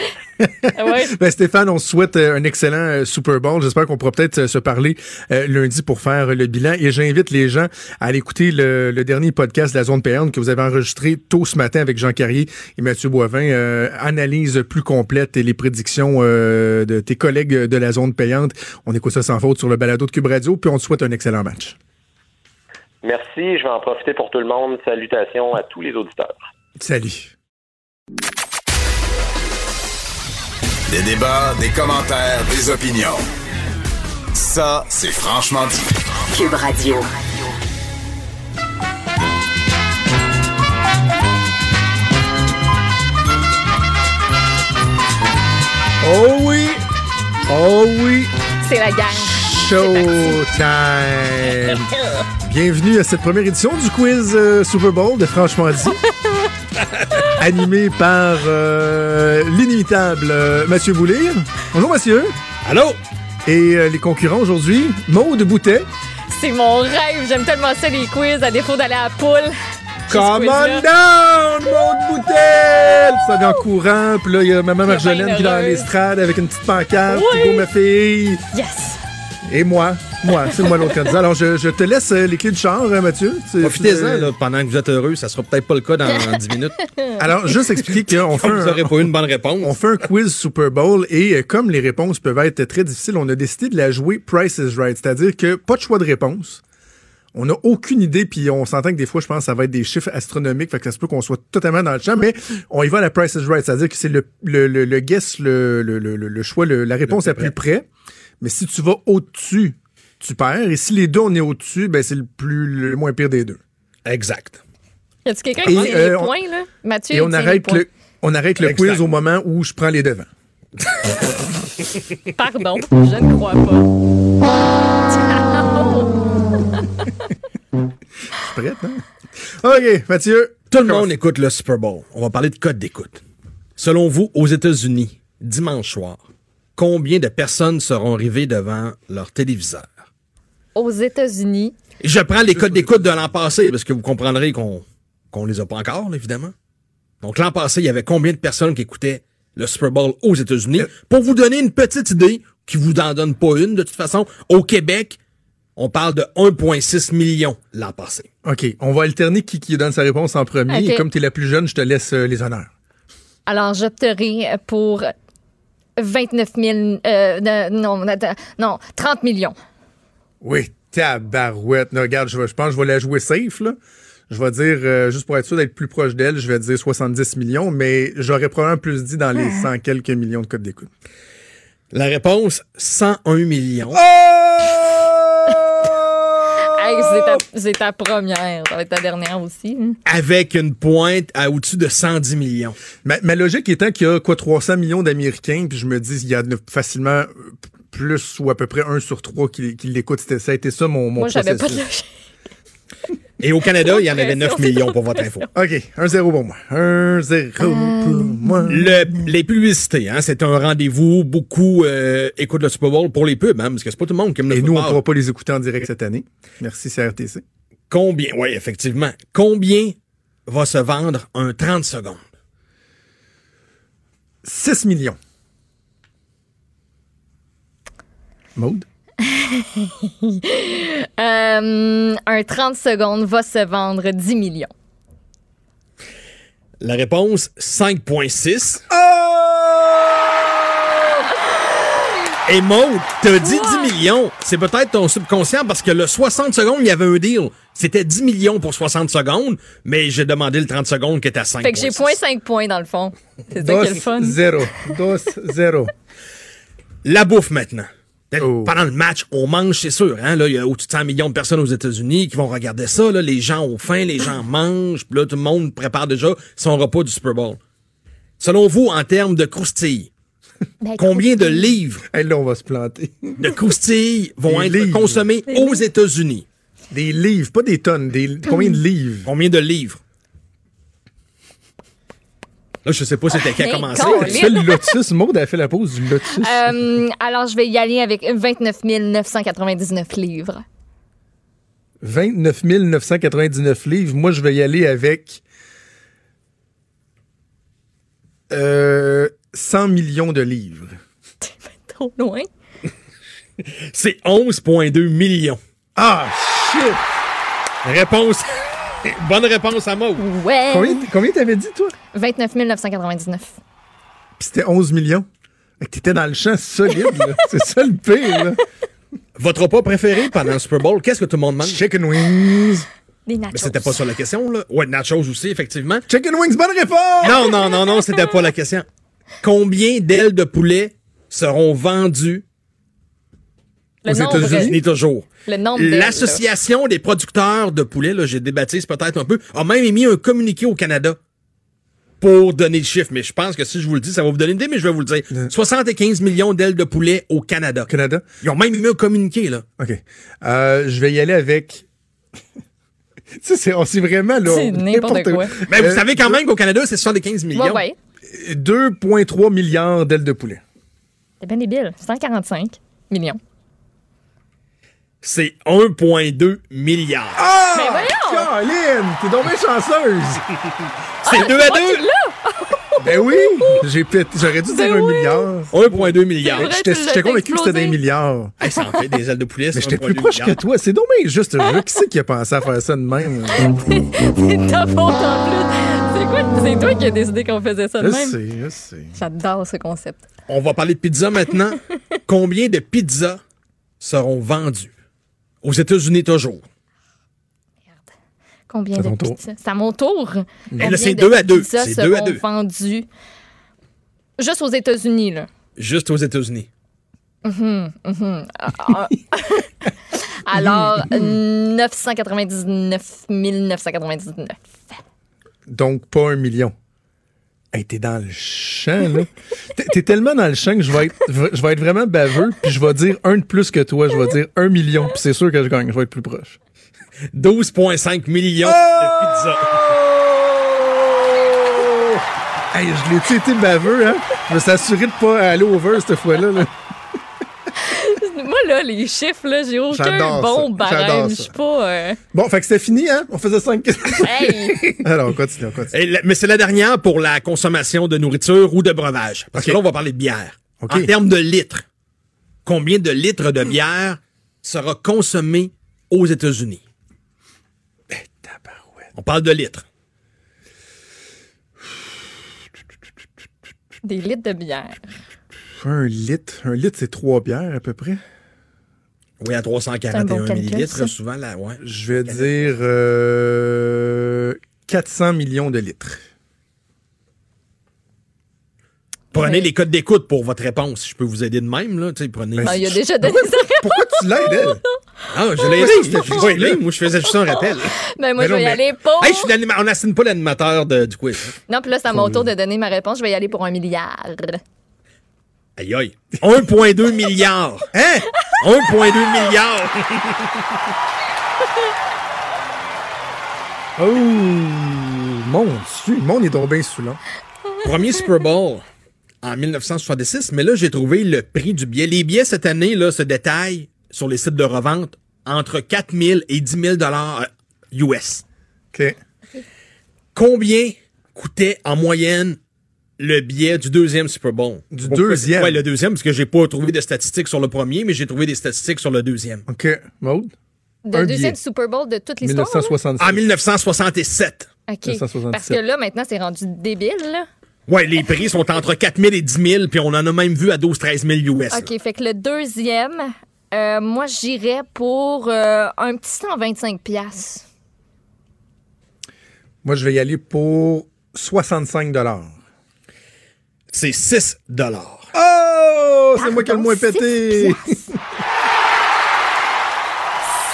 Ben, Stéphane, on se souhaite euh, un excellent Super Bowl. J'espère qu'on pourra peut-être se parler euh, lundi pour faire le bilan. Et j'invite les gens à aller écouter le, le dernier podcast de la zone payante que vous avez enregistré tôt ce matin avec Jean Carrier et Mathieu Boivin. Euh, analyse plus complète et les prédictions euh, de tes collègues de la zone payante. On écoute ça sans faute sur le balado de Cube Radio. Puis on te souhaite un excellent match. Merci. Je vais en profiter pour tout le monde. Salutations à tous les auditeurs. Salut. Des débats, des commentaires, des opinions. Ça, c'est franchement dit. Cube Radio. Oh oui! Oh oui! C'est la gang. Showtime! Bienvenue à cette première édition du quiz euh, Super Bowl de Franchement dit. Animé par euh, l'inimitable euh, Mathieu Boulir. Bonjour Mathieu. Allô? Et euh, les concurrents aujourd'hui, Maude Boutet. C'est mon rêve. J'aime tellement ça, les quiz, à défaut d'aller à la poule. Come on down, Maude Boutet! Ça vient en courant, puis là, il y a maman Marjolaine qui est dans l'estrade avec une petite pancarte. Oui. Hugo, ma fille. Yes! Et moi. Moi, c'est moi l'autre candidat. Alors, je, je te laisse euh, les clés de char, euh, Mathieu. Profitez-en là, pendant que vous êtes heureux. Ça sera peut-être pas le cas dans 10 minutes. Alors, juste expliquer qu'on fait vous un, pas eu une bonne réponse. on fait un quiz Super Bowl et euh, comme les réponses peuvent être très difficiles, on a décidé de la jouer Price is Right. C'est-à-dire que pas de choix de réponse. On n'a aucune idée, puis on s'entend que des fois, je pense que ça va être des chiffres astronomiques, fait que ça se peut qu'on soit totalement dans le champ, mais on y va à la Price is Right, c'est-à-dire que c'est le, le, le, le guess, le, le, choix, le- la réponse plus plus près. Mais si tu vas au-dessus, tu perds. Et si les deux, on est au-dessus, ben c'est le plus le moins pire des deux. Exact. Y a-tu quelqu'un qui tient euh, les on- points, là? Mathieu, Et on arrête points. le, on arrête le Exact. quiz au moment où je prends les devants. Pardon, je ne crois pas. Prête, hein? OK, Mathieu. Tout le monde écoute le Super Bowl. On va parler de code d'écoute. Selon vous, aux États-Unis, dimanche soir, combien de personnes seront arrivées devant leur téléviseur? Aux États-Unis, je prends les codes d'écoute de l'an passé parce que vous comprendrez qu'on qu'on les a pas encore, là, évidemment. Donc l'an passé, il y avait combien de personnes qui écoutaient le Super Bowl aux États-Unis? Pour vous donner une petite idée, qui vous en donne pas une de toute façon, au Québec, on parle de 1,6 million l'an passé. OK, on va alterner qui, qui donne sa réponse en premier. Et comme tu es la plus jeune, je te laisse euh, les honneurs. Alors, j'opterai pour 29 000... euh, de- non, attends, non, 30 millions. Oui, tabarouette. Non, regarde, je, pense que je vais la jouer safe, là. Je vais dire, euh, juste pour être sûr d'être plus proche d'elle, je vais dire 70 millions, mais j'aurais probablement plus dit dans les 100 quelques millions de codes d'écoute. La réponse, 101 millions. Hey, c'est ta, c'est ta première. Ça va être ta dernière aussi. hein. Avec une pointe à au-dessus de 110 millions. Ma, ma logique étant qu'il y a quoi 300 millions d'Américains, puis je me dis il y a facilement plus ou à peu près un sur trois qui, qui l'écoute. C'était- Ça a été ça mon, mon Moi, j'avais pas de processus. Et au Canada, il y en avait 9 Pression, millions pour votre info. OK, 1-0 pour moi. 1-0 pour moi. Le, les publicités, hein, c'est un rendez-vous. Beaucoup euh, écoutent le Super Bowl pour les pubs, hein, parce que c'est pas tout le monde qui aime le Et nous, on ne pourra pas les écouter en direct cette année. Merci CRTC. Combien, oui, effectivement. Combien va se vendre un 30 secondes? 6 millions. Maude? Euh, un 30 secondes va se vendre 10 millions. La réponse, 5,6. Et Maud, t'as dit 10 millions. C'est peut-être ton subconscient parce que le 60 secondes, il y avait un deal. C'était 10 millions pour 60 secondes, mais j'ai demandé le 30 secondes qui était à 5. Fait que j'ai point 5 points dans le fond. C'est ça qui est le fun. 0. 2-0. La bouffe maintenant. Oh. Pendant le match, on mange, c'est sûr. Hein? Là, il y a au-dessus de 100 millions de personnes aux États-Unis qui vont regarder ça. Là. Les gens ont faim, les gens mangent. Puis là, tout le monde prépare déjà son repas du Super Bowl. Selon vous, en termes de croustilles, Ben, combien de livres Hey, là, on va se planter. de croustilles vont Des être livres. consommés aux États-Unis? Des livres, pas des tonnes. Des, combien de livres? Combien de livres? Là, je sais pas c'était qui a commencé. fais le lotus. Maude a fait la pause du lotus. Euh, alors, je vais y aller avec 29 999 livres. 29 999 livres. Moi, je vais y aller avec euh, 100 millions de livres. Trop loin. C'est 11,2 millions. Ah, shit! Réponse. Bonne réponse à Maud. Ouais. Combien, combien t'avais dit, toi? 29 999. Puis c'était 11 millions. Fait que T'étais dans le champ solide, là. C'est ça le pire, là. Votre repas préféré pendant le Super Bowl, qu'est-ce que tout le monde mange? Chicken wings. Des nachos. Mais c'était pas ça la question, là. Ouais, nachos aussi, effectivement. Chicken wings, bonne réponse! Non, non, non, non, c'était pas la question. Combien d'ailes de poulet seront vendues Le aux. États-Unis toujours? L'Association des producteurs de poulet, là, j'ai débaptise peut-être un peu, a même émis un communiqué au Canada pour donner le chiffre. Mais je pense que si je vous le dis, ça va vous donner une idée, mais je vais vous le dire. 75 millions d'ailes de poulet au Canada. Canada? Ils ont même émis un communiqué, là. OK. Euh, je vais y aller avec. tu sais, c'est, vraiment, là. C'est n'importe quoi. Mais vous Euh, savez quand même qu'au Canada, c'est 75 là. millions. Ouais, ouais. 2,3 milliards d'ailes de poulet. C'est bien débile. 145 millions. C'est 1,2 milliard. Ah! Mais voyons! Caroline, t'es donc bien chanceuse! c'est 2 à 2. ben oui! J'ai peut-être, j'aurais dû dire Ben un oui. milliard. 1,2 milliards. C'est vrai. J'étais, convaincu que c'était des milliards. Hey, ça en fait des ailes de poulet. Mais j'étais 1,2 plus proche que toi. C'est dommage juste jeu. Qui c'est qui a pensé à faire ça de même? C'est ta faute en plus. C'est quoi? C'est toi qui as décidé qu'on faisait ça de Je même? sais, je sais. J'adore ce concept. On va parler de pizza maintenant. Combien de pizzas seront vendues? Aux États-Unis toujours. Combien C'est de pizzas? C'est à mon tour. Mais là, c'est deux à deux. C'est deux à deux. vendus juste aux États-Unis, là? Juste aux États-Unis. Ah, ah. Alors, 999 999. Donc, pas un million. Hey, t'es dans le champ, là. T'es, tellement dans le champ que je vais être, je vais être vraiment baveux, puis je vais dire un de plus que toi. Je vais dire un million, puis c'est sûr que je gagne. Je vais être plus proche. 12,5 millions de pizzas. Hey, je l'ai-tu été baveux, hein? Je suis assuré de pas aller over cette fois-là. là. Là, les chiffres, là, j'ai aucun J'adore bon barème. Je suis pas. euh, Bon, fait que c'était fini, hein? On faisait cinq questions. Hey! Alors, on continue, on continue. Et la- mais c'est la dernière pour la consommation de nourriture ou de breuvage. Parce que là, on va parler de bière. En termes de litres, combien de litres de bière sera consommé aux États-Unis? Eh. On parle de litres. Des litres de bière. Un litre. Un litre, c'est trois bières, à peu près. Oui, à 341 bon millilitres, souvent, là, ouais. Je vais dire euh, 400 millions de litres. Prenez Ouais. les codes d'écoute pour votre réponse. Je peux vous aider de même, là. Prenez. Ah, il a déjà donné ça. Pourquoi tu l'aides, elle? Ah, je l'ai aidé. Je l'ai aidé. Moi, je faisais juste un rappel. Ben, moi, Mais je non, vais y mais- aller pour. Hey, je suis l'anima- on n'assigne pas l'animateur du quiz. Non, puis là, c'est à mon tour de donner ma réponse. Je vais y aller pour un milliard. Aïe, aïe. 1,2 milliard. Hein? 1,2 milliard. Oh! Mon Dieu, le monde est donc bien saoulant. Premier Super Bowl en 1966, mais là, j'ai trouvé le prix du billet. Les billets cette année là, se détaillent sur les sites de revente entre 4 000 et 10 000 dollars US. OK. Combien coûtait en moyenne le billet du deuxième Super Bowl? Du deuxième? Ouais, le deuxième, parce que j'ai pas trouvé de statistiques sur le premier, mais j'ai trouvé des statistiques sur le deuxième. OK. Maude? Le Un deuxième. Super Bowl de toute l'histoire. là? 1966. En 1967. OK. 1977. Parce que là, maintenant, c'est rendu débile, là. Ouais, les prix sont entre 4 000 et 10 000, puis on en a même vu à 12-13 000 US. là. OK, fait que le deuxième, euh, moi, j'irais pour euh, un petit 125 piastres. Moi, je vais y aller pour 65 C'est 6 dollars. Oh! C'est moi qui ai le moins six pété! piastres.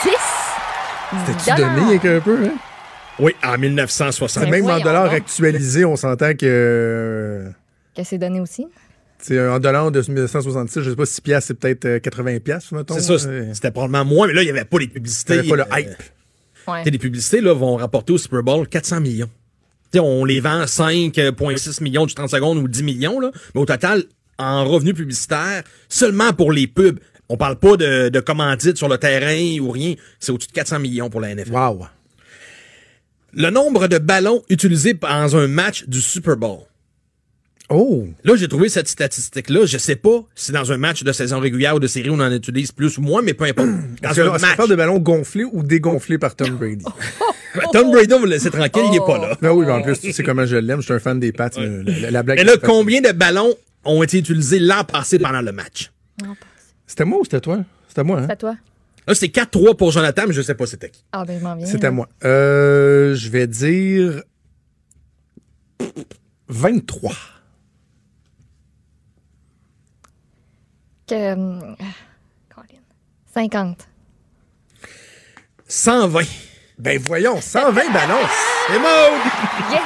6 T'as-tu donné avec un peu, hein? Oui, en 1960. Mais Même en dollars donc. actualisés, on s'entend que. euh, Que c'est donné aussi? C'est un dollar de 1966, je sais pas, 6 piastres, c'est peut-être euh, 80 piastres, mettons. C'est ça, Euh, c'était probablement moins, mais là, il n'y avait pas les publicités. T'avais pas le euh, hype. Ouais. les publicités là, vont rapporter au Super Bowl 400 millions. On les vend 5,6 millions du 30 secondes ou 10 millions, là, mais au total, en revenus publicitaires, seulement pour les pubs. On parle pas de, de commandites sur le terrain ou rien. C'est au-dessus de 400 millions pour la NFL. Wow. Le nombre de ballons utilisés dans un match du Super Bowl. Oh! Là, j'ai trouvé cette statistique-là. Je sais pas si dans un match de saison régulière ou de série, on en utilise plus ou moins, mais peu importe. Dans un match. parle de ballons gonflés ou dégonflés par Tom Brady? Tom Brady, on va le laisser tranquille, il est pas là. Ben oui, mais en plus, tu sais comment je l'aime, je suis un fan des Pats. mais La, la blague. Mais là, combien de ballons ont été utilisés l'an passé pendant le match? C'était moi ou c'était toi? C'était moi, hein? À toi? Là, c'est 4-3 pour Jonathan, mais je sais pas c'était qui. Ah, ben, je m'en viens. C'était moi. Euh, je vais dire 23. Euh, Colin. 50. 120. Ben voyons, 120 ballons. C'est Maud! Yeah!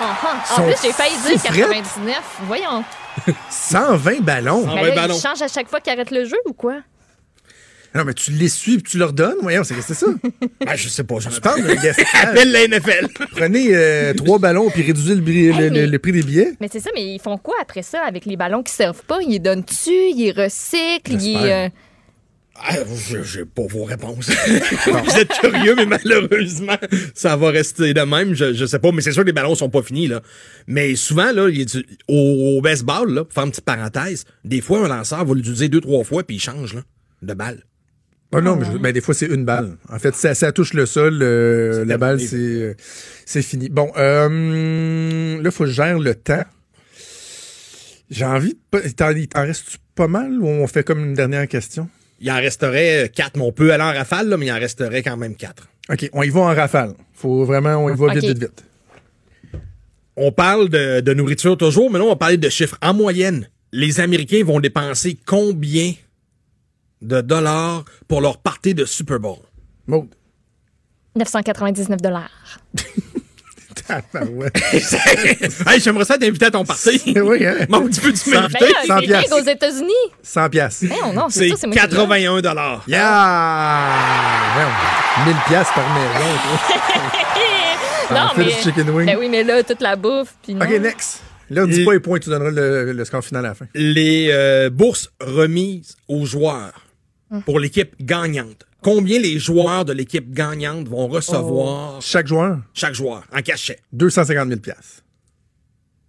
Ah, ah. En Sont plus, j'ai failli dire fous, 99. Voyons. 120 ballons. 120 Ben là, ballons. il change à chaque fois qu'il arrête le jeu ou quoi? Non, mais tu les suis et tu leur donnes. Voyons, c'est c'est ça. Ben, je sais pas, Tu Jonathan. parles d'un gaspillage. Appelle la NFL. Prenez euh, trois ballons puis réduisez le, mais- prix des billets. Mais c'est ça, mais ils font quoi après ça avec les ballons qui servent pas? Ils les donnent-tu? Ils les recyclent? Ils, euh, Ah, je- j'ai pas vos réponses. Vous êtes curieux, mais malheureusement, ça va rester de même. Je, je sais pas, mais c'est sûr que les ballons sont pas finis, là. Mais souvent, là, il y a du- au, au baseball, là, pour faire une petite parenthèse, des fois, un lanceur va l'utiliser deux, trois fois, puis il change, là, de balle. Ah non, mais je- ben, des fois, c'est une balle. En fait, ça, ça touche le sol, euh, la balle, c'est euh, c'est fini. Bon, euh, là, il faut que je gère le temps. J'ai envie de... pas- T'en, il t'en reste pas mal ou on fait comme une dernière question? Il en resterait euh, quatre, mais on peut aller en rafale, là, mais il en resterait quand même quatre. OK, on y va en rafale. Faut vraiment, on y va vite, vite, vite. On parle de, de nourriture toujours, mais là, on va parler de chiffres. En moyenne, les Américains vont dépenser combien de dollars pour leur partie de Super Bowl? Maud. 999 dollars. Hey, j'aimerais ça t'inviter à ton parti. oui, hein? Mon petit peu tu Cent- m'inviter? Ben là, Cent c'est piastres. big aux États-Unis. 100 piastres. Ben non, c'est C'est ça, c'est moi qui l'ai. 81 dollars. Yeah! Voyons, 1000 piastres par maison. Non, mais. du chicken wing. Ben oui, mais là, toute la bouffe. Puis. OK, next. Là, dis pas les points, tu donneras le, le score final à la fin. Les euh, bourses remises aux joueurs pour l'équipe gagnante. Combien les joueurs de l'équipe gagnante vont recevoir Chaque joueur, chaque joueur en cachet? 250 000 piastres.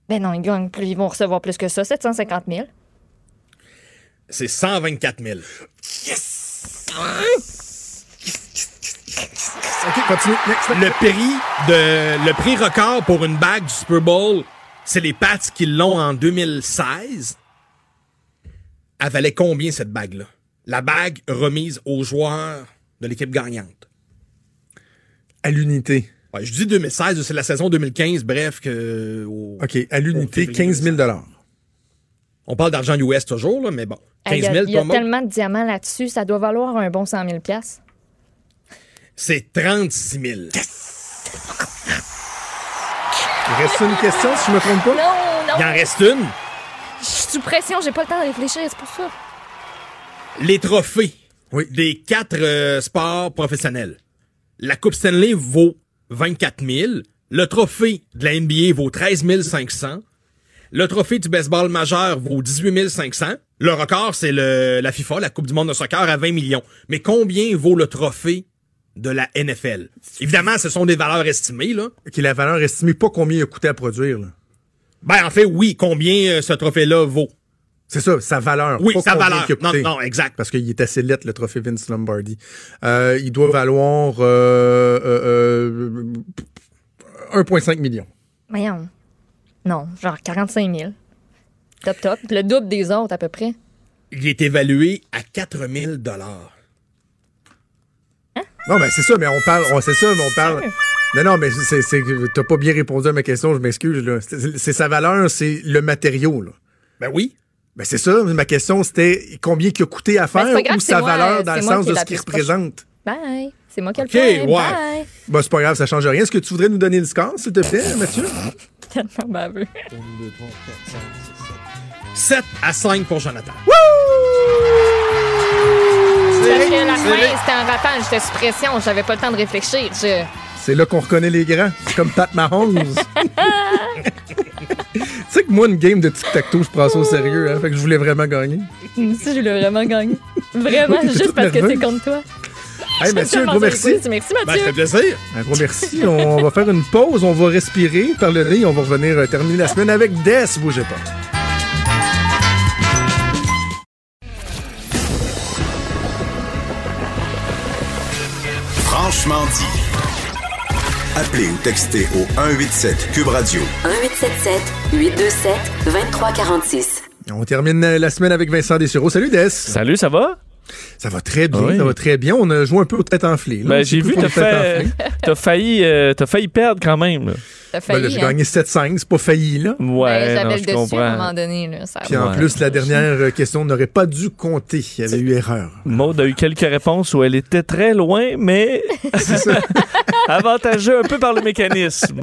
Ben non, ils gagnent plus. Ils vont recevoir plus que ça, 750 000. C'est 124 000. OK, continue. Next. Le prix de le prix record pour une bague du Super Bowl, c'est les Pats qui l'ont en 2016. Elle valait combien cette bague-là? La bague remise aux joueurs de l'équipe gagnante. À l'unité. Ouais, je dis 2016, c'est la saison 2015, bref, que. au- OK, à l'unité, Au 15 000 On parle d'argent US toujours, là, mais bon. 15 Il y a, 000, il y a toi, Maud? tellement de diamants là-dessus, ça doit valoir un bon 100 000 piastres. C'est 36 000. Il reste une question, si je me trompe pas? Non, non. Il en reste une. Je suis sous pression, j'ai pas le temps de réfléchir, c'est pour ça. Les trophées Oui. des quatre euh, sports professionnels. La Coupe Stanley vaut 24 000. Le trophée de la NBA vaut 13 500. Le trophée du baseball majeur vaut 18 500. Le record, c'est le, la FIFA, la Coupe du monde de soccer, à 20 millions. Mais combien vaut le trophée de la NFL? Évidemment, ce sont des valeurs estimées, là. OK, la valeur estimée, pas combien il a coûté à produire. là. Ben, en fait, oui, combien euh, ce trophée-là vaut? C'est ça, sa valeur. Oui, pas sa valeur. Non, non, exact. Parce qu'il est assez lettre, le trophée Vince Lombardi. Euh, il doit valoir euh, euh, euh, 1,5 million. Voyons. Non, genre 45 000. Top, top. Le double des autres, à peu près. Il est évalué à 4 000 Non, mais c'est ça, mais on parle, on, c'est ça, mais on parle. Non, non, mais c'est, c'est, t'as pas bien répondu à ma question, je m'excuse, là. C'est, c'est sa valeur, c'est le matériau, là. Ben oui. Ben c'est ça, ma question c'était combien il a coûté à faire Ben, grave, ou sa moi, valeur dans le sens de ce qu'il représente. Bye. C'est moi qui ai OK, le point. ouais. Bye. Ben c'est pas grave, ça change rien. Est-ce que tu voudrais nous donner le score, s'il te plaît, Mathieu? Tellement baveux. 7 à 5 pour Jonathan. Parce que la fin, c'était un rappel, j'étais sous pression, j'avais pas le temps de réfléchir. Je... C'est là qu'on reconnaît les grands. C'est comme Pat Mahomes. tu sais que moi, une game de tic-tac-toe, je prends ça au sérieux, hein? Fait que je voulais vraiment gagner. Si je l'ai vraiment gagné. Vraiment, Oui, juste parce que c'est contre toi. Hey, Mathieu, un gros merci. Merci, merci Ben, ça Mathieu. fait plaisir. Un gros merci. On va faire une pause, on va respirer par le nez. On va revenir euh, terminer la semaine avec Des. Bougez pas. Franchement dit. Appelez ou textez au 187 Cube Radio 1877 827 2346. On termine la semaine avec Vincent Dessureau. Salut Des. Salut, ça va? Ça va très bien, Oui. ça va très bien. On a joué un peu aux têtes enflées. Ben, j'ai vu, t'as failli, euh, t'as failli perdre quand même. Là. Ben, j'ai hein? gagné 7-5, c'est pas failli, là. Ouais, Ben, non, J'avais je le dessus à un moment donné. Là, ça Puis en Ouais. plus, la dernière euh, question n'aurait pas dû compter. Il y avait eu erreur. Maud a eu quelques réponses où elle était très loin, mais avantageux un peu par le mécanisme.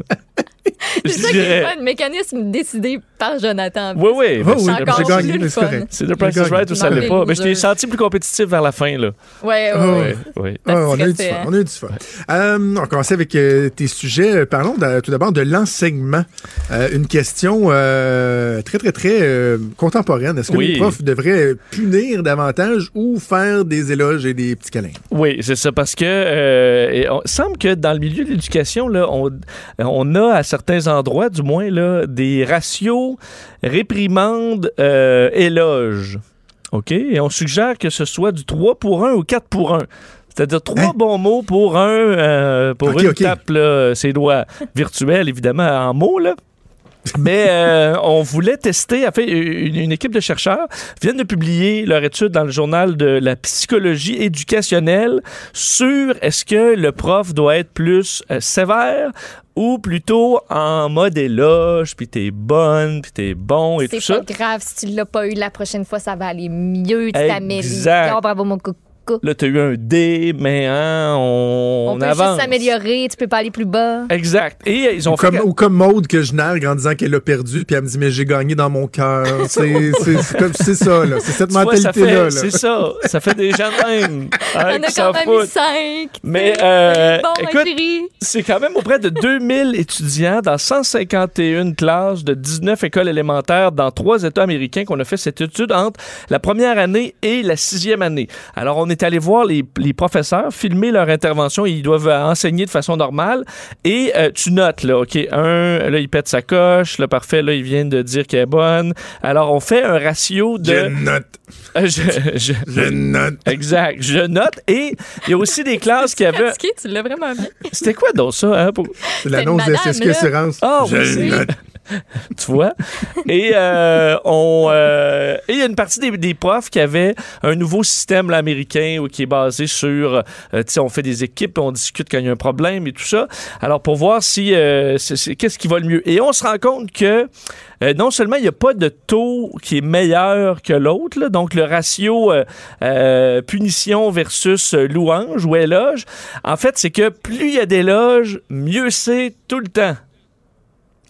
C'est ça qui est fun, mécanisme décidé par Jonathan. Oui, oui. Ben, oui, c'est encore le- j'ai plus gagné, mais c'est fun. correct. C'est le Price is Right ou ça l'est pas. Mais je t'ai senti plus compétitif vers la fin, là. Ouais, ouais, Ah. Oui. Ah, on, a eu du fun, on a eu du fun. Euh, on va commencer avec euh, tes sujets. Euh, Parlons de- tout d'abord de l'enseignement. Euh, une question euh, très, très, très euh, contemporaine. Est-ce que Oui. les profs devraient punir davantage ou faire des éloges et des petits câlins? Oui, c'est ça, parce que euh, on semble que dans le milieu de l'éducation, là, on, on a à certains endroits, du moins, là, des ratios réprimandes euh, éloges. OK? Et on suggère que ce soit du 3 pour 1 ou 4 pour 1. C'est-à-dire trois Hein? bons mots pour un euh, pour Ok, une ok. tape là, ses doigts virtuels évidemment en mots là. Mais euh, on voulait tester, en fait, une, une équipe de chercheurs vient de publier leur étude dans le journal de la psychologie éducationnelle sur est-ce que le prof doit être plus euh, sévère ou plutôt en mode éloge, puis t'es bonne, puis t'es bon et tout C'est ça. pas grave si tu l'as pas eu la prochaine fois, ça va aller mieux, tu t'améliores. Bravo mon coucou. Cas. Là, t'as eu un D, mais hein, on, On, peut avance. juste s'améliorer, tu peux pas aller plus bas. Exact. Et ils ont Ou fait... comme, ou comme Maude que je nargue en disant qu'elle a perdu, puis elle me dit mais j'ai gagné dans mon cœur. C'est c'est- c'est comme- c'est ça là, c'est cette Tu vois, ça mentalité fait- là. là. C'est ça. Ça fait des gens de même. hein, On a quand même eu. 5. Mais euh, Bon, ma écoute, chérie. c'est quand même auprès de 2000 étudiants dans 151 classes de 19 écoles élémentaires dans trois États américains qu'on a fait cette étude entre la première année et la sixième année. Alors, on est allé voir les, les professeurs, filmer leur intervention. Ils doivent enseigner de façon normale. Et euh, tu notes, là, OK, un, là, il pète sa coche. Le parfait, là, il vient de dire qu'elle est bonne. Alors, on fait un ratio de... Je note, je, je- je note. Exact. Je note. Et il y a aussi des classes qui avaient... Fatigué, tu l'as vraiment bien. C'était quoi donc ça? Hein, pour- C'est l'annonce de SSQ là. Assurance. Ah, je oui, c'est- note. tu vois? Et euh, on euh, il y a une partie des, profs qui avaient un nouveau système américain qui est basé sur, euh, tu sais, on fait des équipes, on discute quand il y a un problème et tout ça. Alors pour voir si euh, qu'est-ce qui va le mieux. Et on se rend compte que euh, non seulement il n'y a pas de taux qui est meilleur que l'autre, donc le ratio punition versus louange ou éloge, en fait, c'est que plus il y a d'éloges, mieux c'est tout le temps.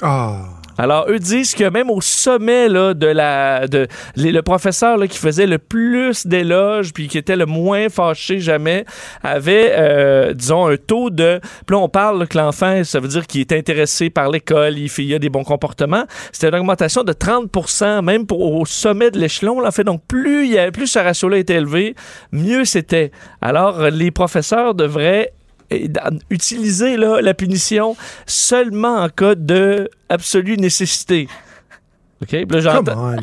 Ah. Alors, eux disent que même au sommet là, de la. De, le professeur là, qui faisait le plus d'éloges puis qui était le moins fâché jamais avait, euh, disons, un taux de. Puis là, on parle que l'enfant, ça veut dire qu'il est intéressé par l'école, il, fait, il a des bons comportements. C'était une augmentation de 30% même pour, au sommet de l'échelon. là. En fait, donc, plus, il y a, plus ce ratio-là était élevé, mieux c'était. Alors, les professeurs devraient utiliser là, la punition seulement en cas de absolue nécessité. OK? Puis là,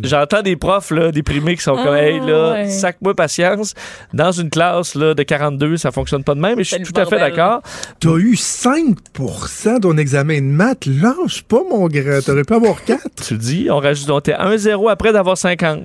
j'entends, des profs là, déprimés qui sont comme Ah, Hey, là, ouais. sac-moi patience. Dans une classe là, de 42, ça fonctionne pas de même. Et je suis tout à fait d'accord. T'as eu 5% de ton examen de maths? Lâche pas, mon grand. T'aurais pu avoir 4. Tu dis, on rajoute, on était 1-0 après d'avoir 50.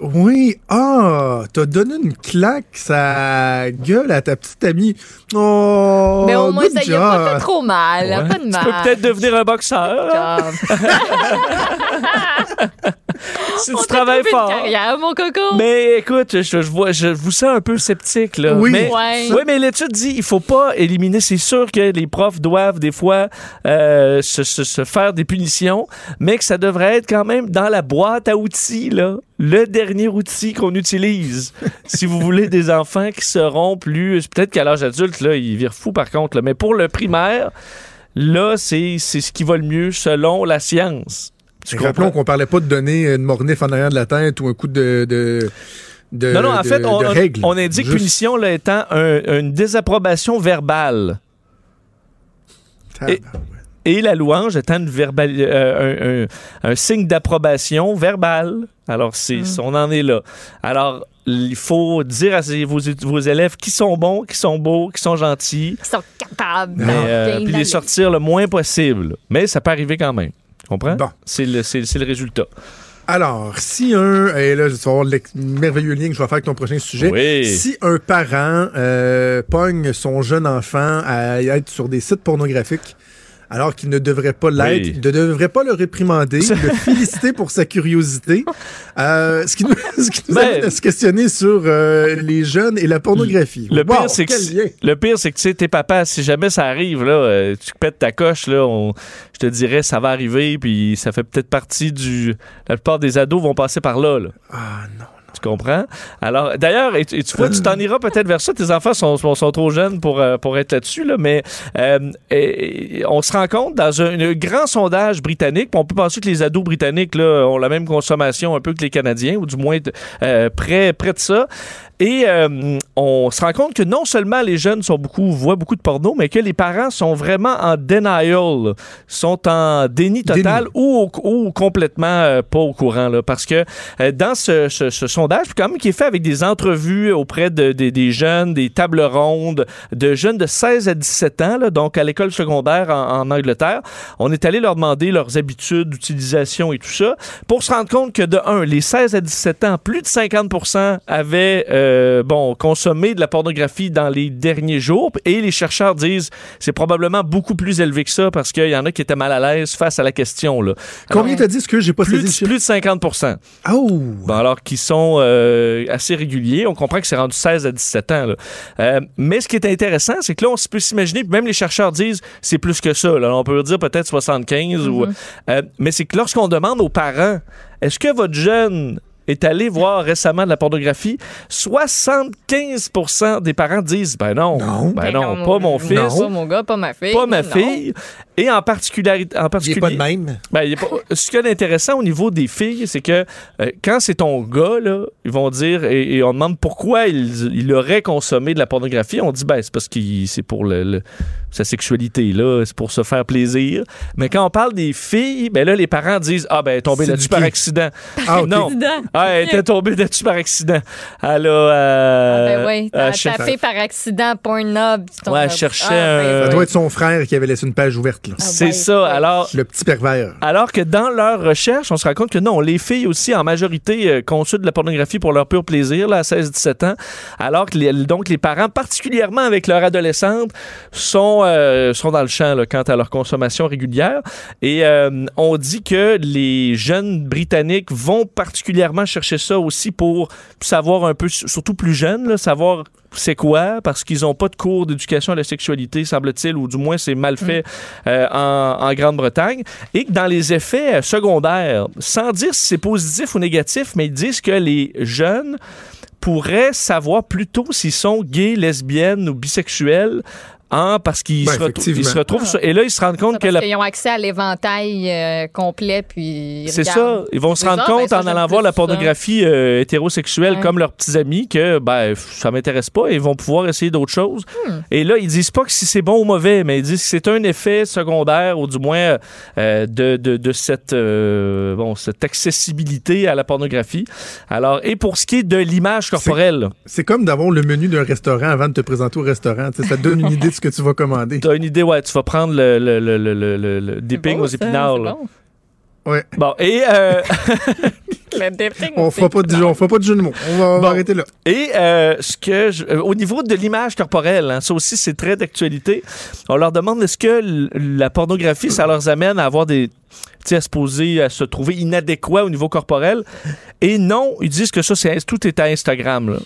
Oui. Ah, t'as donné une claque, sa gueule à ta petite amie. Oh, Mais au moins, ça y a pas fait trop mal. Ouais. Pas de Tu mal. peux peut-être devenir un boxeur hein. si tu travailles une fort. carrière, mon coco. Mais écoute, je, je vois, je vous sens un peu sceptique là. Oui. Mais, Ouais. oui, mais l'étude dit il faut pas éliminer. C'est sûr que les profs doivent des fois euh, se, se- se faire des punitions, mais que ça devrait être quand même dans la boîte à outils là, le dernier outil qu'on utilise. si vous voulez des enfants qui seront plus, peut-être qu'à l'âge adulte là, ils virent fous par contre. là. mais pour le primaire, là, c'est c'est ce qui va le mieux selon la science. Tu Rappelons comprends? qu'on parlait pas de donner une mornif en arrière de la tête ou un coup de. de de- Non, non, en de- fait, on, indique Juste- punition là, étant un- une désapprobation verbale. Et la louange étant une verbal- euh, un, un- un signe d'approbation verbale. Alors, c'est, on en est là. Alors, il faut dire à ses- vos, vos élèves qui sont bons, qui sont beaux, qui sont gentils, Ils sont capables. mais, euh, puis les sortir le moins possible. Mais ça peut arriver quand même. Comprends? Bon. C'est, le, le résultat. Alors, si un. Et là, tu vas voir le merveilleux lien que je vais faire avec ton prochain sujet. Oui. Si un parent euh, pogne son jeune enfant à être sur des sites pornographiques, alors qu'il ne devrait pas l'être, Oui. il ne devrait pas le réprimander, le féliciter pour sa curiosité. Euh, ce qui nous, ce qui nous Ben- amène à se questionner sur euh, les jeunes et la pornographie. Le Wow, pire, c'est que, quel lien. le pire, c'est que tu sais, tes papas, si jamais ça arrive, là, euh, tu pètes ta coche, là, on- je te dirais, ça va arriver, puis ça fait peut-être partie du. La plupart des ados vont passer par là, là. Ah non. Tu comprends? Alors, d'ailleurs, et, et tu vois, tu t'en iras peut-être vers ça. Tes enfants sont, sont, sont trop jeunes pour, euh, pour être là-dessus, là, mais euh, et- on se rend compte dans un, un grand sondage britannique, on peut penser que les ados britanniques là, ont la même consommation un peu que les Canadiens, ou du moins euh, près, près de ça. Et on se rend compte que non seulement les jeunes sont beaucoup, voient beaucoup de porno, mais que les parents sont vraiment en denial, sont en déni total Déni. ou, ou complètement pas au courant. Là, parce que dans ce, ce- ce sondage, puis quand même qui est fait avec des entrevues auprès de, de- des jeunes, des tables rondes, de jeunes de 16 à 17 ans, là, donc à l'école secondaire en, en Angleterre, on est allé leur demander leurs habitudes d'utilisation et tout ça, pour se rendre compte que de un, les 16 à 17 ans, plus de 50 avaient euh, bon, consommé de la pornographie dans les derniers jours, et les chercheurs disent c'est probablement beaucoup plus élevé que ça parce qu'il y en a qui étaient mal à l'aise face à la question. Là. Combien t'as dit ce que j'ai pas Plus saisi plus de 50 Oh! Bon, alors, qui sont sont euh, assez réguliers. On comprend que c'est rendu 16 à 17 ans. là. Euh, mais ce qui est intéressant, c'est que là, on se peut s'imaginer, puis même les chercheurs disent c'est plus que ça. Là. On peut dire peut-être 75. ou, euh, mais c'est que lorsqu'on demande aux parents, est-ce que votre jeune est allé voir récemment de la pornographie, 75% des parents disent ben non, Non. ben Ben non, pas mon fils, Pas mon gars, pas ma fille. pas ma non. fille. Et en particulier, en Il n'est particulier pas de même? ben, il y a pas- ce qui est intéressant au niveau des filles, c'est que euh, quand c'est ton gars, là, ils vont dire, et, et on demande pourquoi il, il aurait consommé de la pornographie, on dit, ben, c'est parce que c'est pour le, le- sa sexualité, là, c'est pour se faire plaisir. Mais quand on parle des filles, ben là, les parents disent, ah, ben, elle est tombée là-dessus par accident. Ah. Non. Ah, elle était tombée là-dessus par accident. Elle a. euh, Ah, ben oui, elle tapé par accident Pornhub. tu tombes Ouais, elle cherchait Ah, ben un- Ça oui. doit être son frère qui avait laissé une page ouverte. Là. Ah, C'est ouais, ça. ouais. Alors, Le petit pervers. Alors que dans leur recherche, on se rend compte que non, les filles aussi, en majorité, euh, consultent de la pornographie pour leur pur plaisir, là, à 16-17 ans. Alors que les, donc les parents, particulièrement avec leur adolescente, sont, euh, sont dans le champ là, quant à leur consommation régulière. Et euh, on dit que les jeunes Britanniques vont particulièrement chercher ça aussi pour savoir un peu, surtout plus jeunes, là, savoir c'est quoi, parce qu'ils n'ont pas de cours d'éducation à la sexualité, semble-t-il, ou du moins c'est mal fait euh, en, en Grande-Bretagne, et que dans les effets euh, secondaires, sans dire si c'est positif ou négatif, mais ils disent que les jeunes pourraient savoir plutôt s'ils sont gays, lesbiennes ou bisexuels, hein, parce qu'ils Ben, se, retrou- effectivement. ils se retrouvent sur- et là ils se rendent compte que Parce la qu'ils ont accès à l'éventail euh, complet, puis. ils c'est ça. Ils vont se rendre ça, ben compte ça, en allant voir la ça. pornographie euh, hétérosexuelle Ouais. comme leurs petits amis que ben ça m'intéresse pas et ils vont pouvoir essayer d'autres choses. Hmm. Et là, ils disent pas que si c'est bon ou mauvais, mais ils disent que c'est un effet secondaire ou du moins euh, de, de, de cette euh, bon cette accessibilité à la pornographie. Alors et pour ce qui est de l'image corporelle, C'est comme d'avoir le menu d'un restaurant avant de te présenter au restaurant. Tu sais, ça donne une idée de ce que tu vas commander. tu as une idée ouais, tu vas prendre le le le le, le, le- le dipping bon, aux ça, épinards. c'est là. bon. Ouais. Bon, et euh, Le dipping On aussi. fera pas de jeu, on fera pas de jeu de mots. On va, on va Bon. arrêter là. Et euh, ce que je- euh, au niveau de l'image corporelle, hein, ça aussi c'est très d'actualité. On leur demande est-ce que la pornographie ça leur amène à avoir des tu sais, à se poser, à se trouver inadéquats au niveau corporel? Et non, ils disent que ça, c'est tout est à Instagram. là.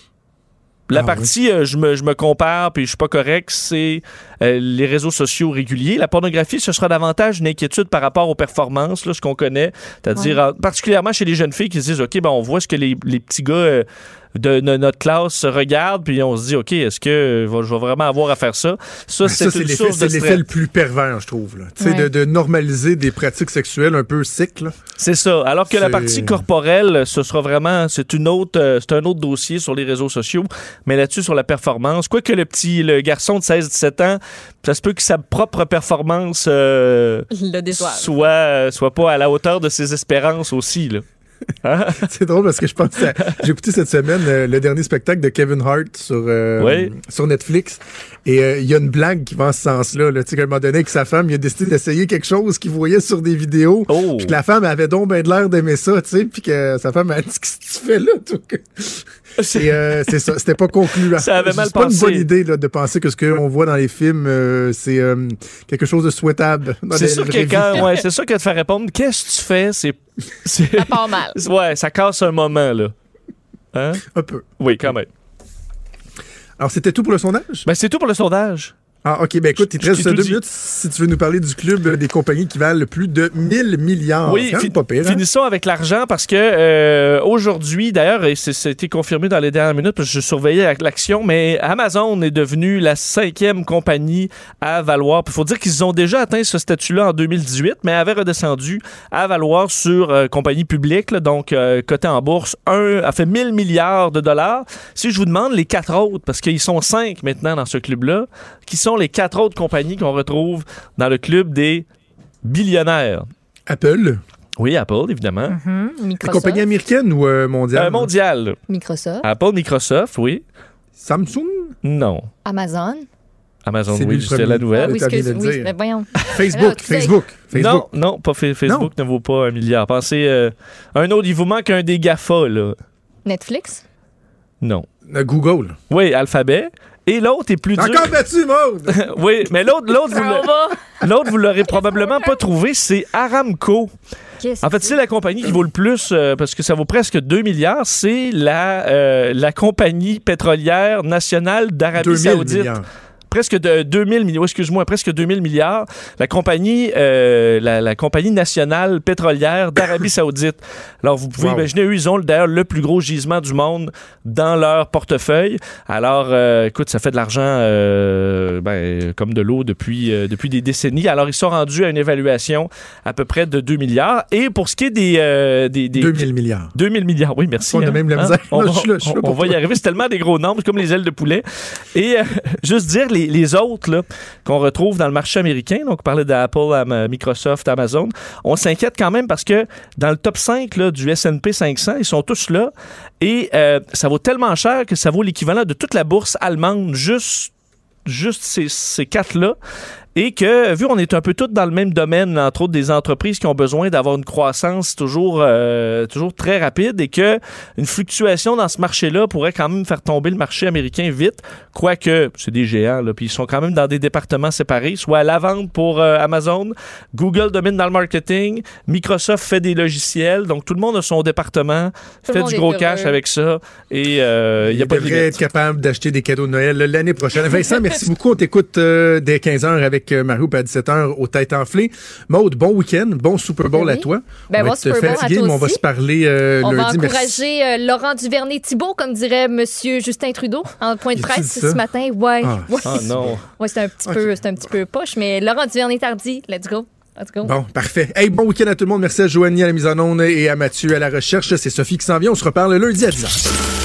La Ah oui. partie euh, je, me, je me compare puis je suis pas correct, c'est euh, les réseaux sociaux réguliers. La pornographie, ce sera davantage une inquiétude par rapport aux performances, là, ce qu'on connaît. C'est-à-dire, en- particulièrement chez les jeunes filles qui se disent, OK, ben, on voit ce que les, les petits gars euh, de, no- notre classe regardent, puis on se dit, OK, est-ce que euh, je vais vraiment avoir à faire ça? Ça, c'est l'effet source de c'est l'effet stress. le plus pervers, je trouve. là. Tu sais, Ouais. De, de normaliser des pratiques sexuelles un peu là. C'est ça. Alors que la partie corporelle, ce sera vraiment, c'est une autre, euh, c'est un autre dossier sur les réseaux sociaux, mais là-dessus sur la performance. Quoique le petit, le garçon de 16-17 ans, ça se peut que sa propre performance euh, soit, soit pas à la hauteur de ses espérances aussi. Là. Hein? C'est drôle parce que je pense que j'ai écouté cette semaine euh, le dernier spectacle de Kevin Hart sur, euh, Oui. sur Netflix. Et euh, il y a une blague qui va en ce sens-là. Là. Tu sais, qu'à un moment donné, avec sa femme, il a décidé d'essayer quelque chose qu'il voyait sur des vidéos. Oh. Puis que la femme avait donc ben de l'air d'aimer ça, tu sais. Puis que sa femme a dit Qu'est-ce que tu fais là, euh, c'est ça, c'était pas concluant. Ça avait mal C'est pas une bonne idée là, de penser que ce qu'on voit dans les films, euh, c'est euh, quelque chose de souhaitable. dans C'est sûr que quand, ouais, c'est sûr que de faire répondre, qu'est-ce que tu fais, c'est, c'est, Ça part mal. ouais, ça casse un moment là. Hein? Un peu. Oui, quand même. Alors, c'était tout pour le sondage? Ben, c'est tout pour le sondage. Ah, OK. Ben écoute, il te reste deux dit. minutes si tu veux nous parler du club euh, des compagnies qui valent plus de 1000 milliards. Oui, fi- pas pire. hein? finissons avec l'argent parce que euh, aujourd'hui, d'ailleurs, et c'était confirmé dans les dernières minutes parce que je surveillais la- l'action, mais Amazon est devenu la cinquième compagnie à valoir. Il faut dire qu'ils ont déjà atteint ce statut-là en 2018, mais avaient redescendu à valoir sur euh, compagnie publique, là, donc euh, cotée en bourse, un, a fait 1000 milliards de dollars. Si je vous demande les quatre autres, parce qu'ils sont cinq maintenant dans ce club-là, qui sont les quatre autres compagnies qu'on retrouve dans le club des billionnaires. Apple, Oui, Apple, évidemment. Mhm. une Microsoft. compagnie américaine ou euh, mondiale? Euh, mondial. Microsoft. Apple, Microsoft, oui. Samsung? Non. Amazon. Amazon, C'est oui, le c'était premier. la Ah nouvelle. oui, excuse, mais voyons. Facebook, sais- Facebook, Facebook. Non, non, pas fa- Facebook ne vaut pas un milliard. Pensez, euh, un autre, il vous manque un des GAFA, là. Netflix? Non. Euh, Google. Oui, Alphabet. Et l'autre est plus dur. Encore battu, Maude! oui, mais l'autre, l'autre, vous l'autre, vous l'aurez probablement pas trouvé, c'est Aramco. Qu'est-ce En fait, c'est? la compagnie qui vaut le plus, euh, parce que ça vaut presque 2 milliards, c'est la, euh, la compagnie pétrolière nationale d'Arabie 2000 Saoudite. milliards. Presque de 2000 milliards, excuse-moi, presque 2000 milliards, la compagnie, euh, la, la compagnie nationale pétrolière d'Arabie Saoudite. Alors, vous pouvez Wow. imaginer, eux, ils ont d'ailleurs le plus gros gisement du monde dans leur portefeuille. Alors, euh, écoute, ça fait de l'argent euh, ben, comme de l'eau depuis, depuis des décennies. Alors, ils sont rendus à une évaluation à peu près de 2 milliards. Et pour ce qui est des... des, des 2000 milliards. 2000 milliards, oui, merci. On a hein. même la Hein? On, va- je suis là, je suis là on- pour on va y arriver. C'est tellement des gros nombres, comme les ailes de poulet. Et juste dire, les, les autres qu'on retrouve dans le marché américain, donc on parlait d'Apple, Am- Microsoft, Amazon, on s'inquiète quand même parce que dans le top 5 là, du S&P 500, ils sont tous là. Et euh, ça vaut tellement cher que ça vaut l'équivalent de toute la bourse allemande, juste juste ces quatre-là. Et que, vu on est un peu tous dans le même domaine, entre autres des entreprises qui ont besoin d'avoir une croissance toujours, euh, toujours très rapide et que une fluctuation dans ce marché-là pourrait quand même faire tomber le marché américain vite, quoique c'est des géants, là, puis ils sont quand même dans des départements séparés, soit à la vente pour euh, Amazon, Google domine dans le marketing, Microsoft fait des logiciels, donc tout le monde a son département, Tout fait du gros heureux. cash avec ça, et euh, il n'y a Il pas de être capable d'acheter des cadeaux de Noël l'année prochaine. Vincent, merci beaucoup. On t'écoute euh, dès 15h avec euh, Mario, puis à 17h aux têtes enflées. Maude, bon week-end, bon Super Bowl à toi. Ben, on bon va fatigué, toi mais on va se parler euh, On va lundi. Merci. encourager euh, Laurent Duvernay-Thibault, comme dirait Monsieur Justin Trudeau, en point de presse ce matin. Ouais, Ah. ouais. Ah non. Ouais, c'est un petit peu, c'est un petit peu poche, mais Laurent Duvernay-Tardy, let's go. Let's go. Bon, parfait. Hey, bon week-end à tout le monde. Merci à Joanie à la mise en onde et à Mathieu à la recherche. C'est Sophie qui s'en vient. On se reparle lundi à 10h.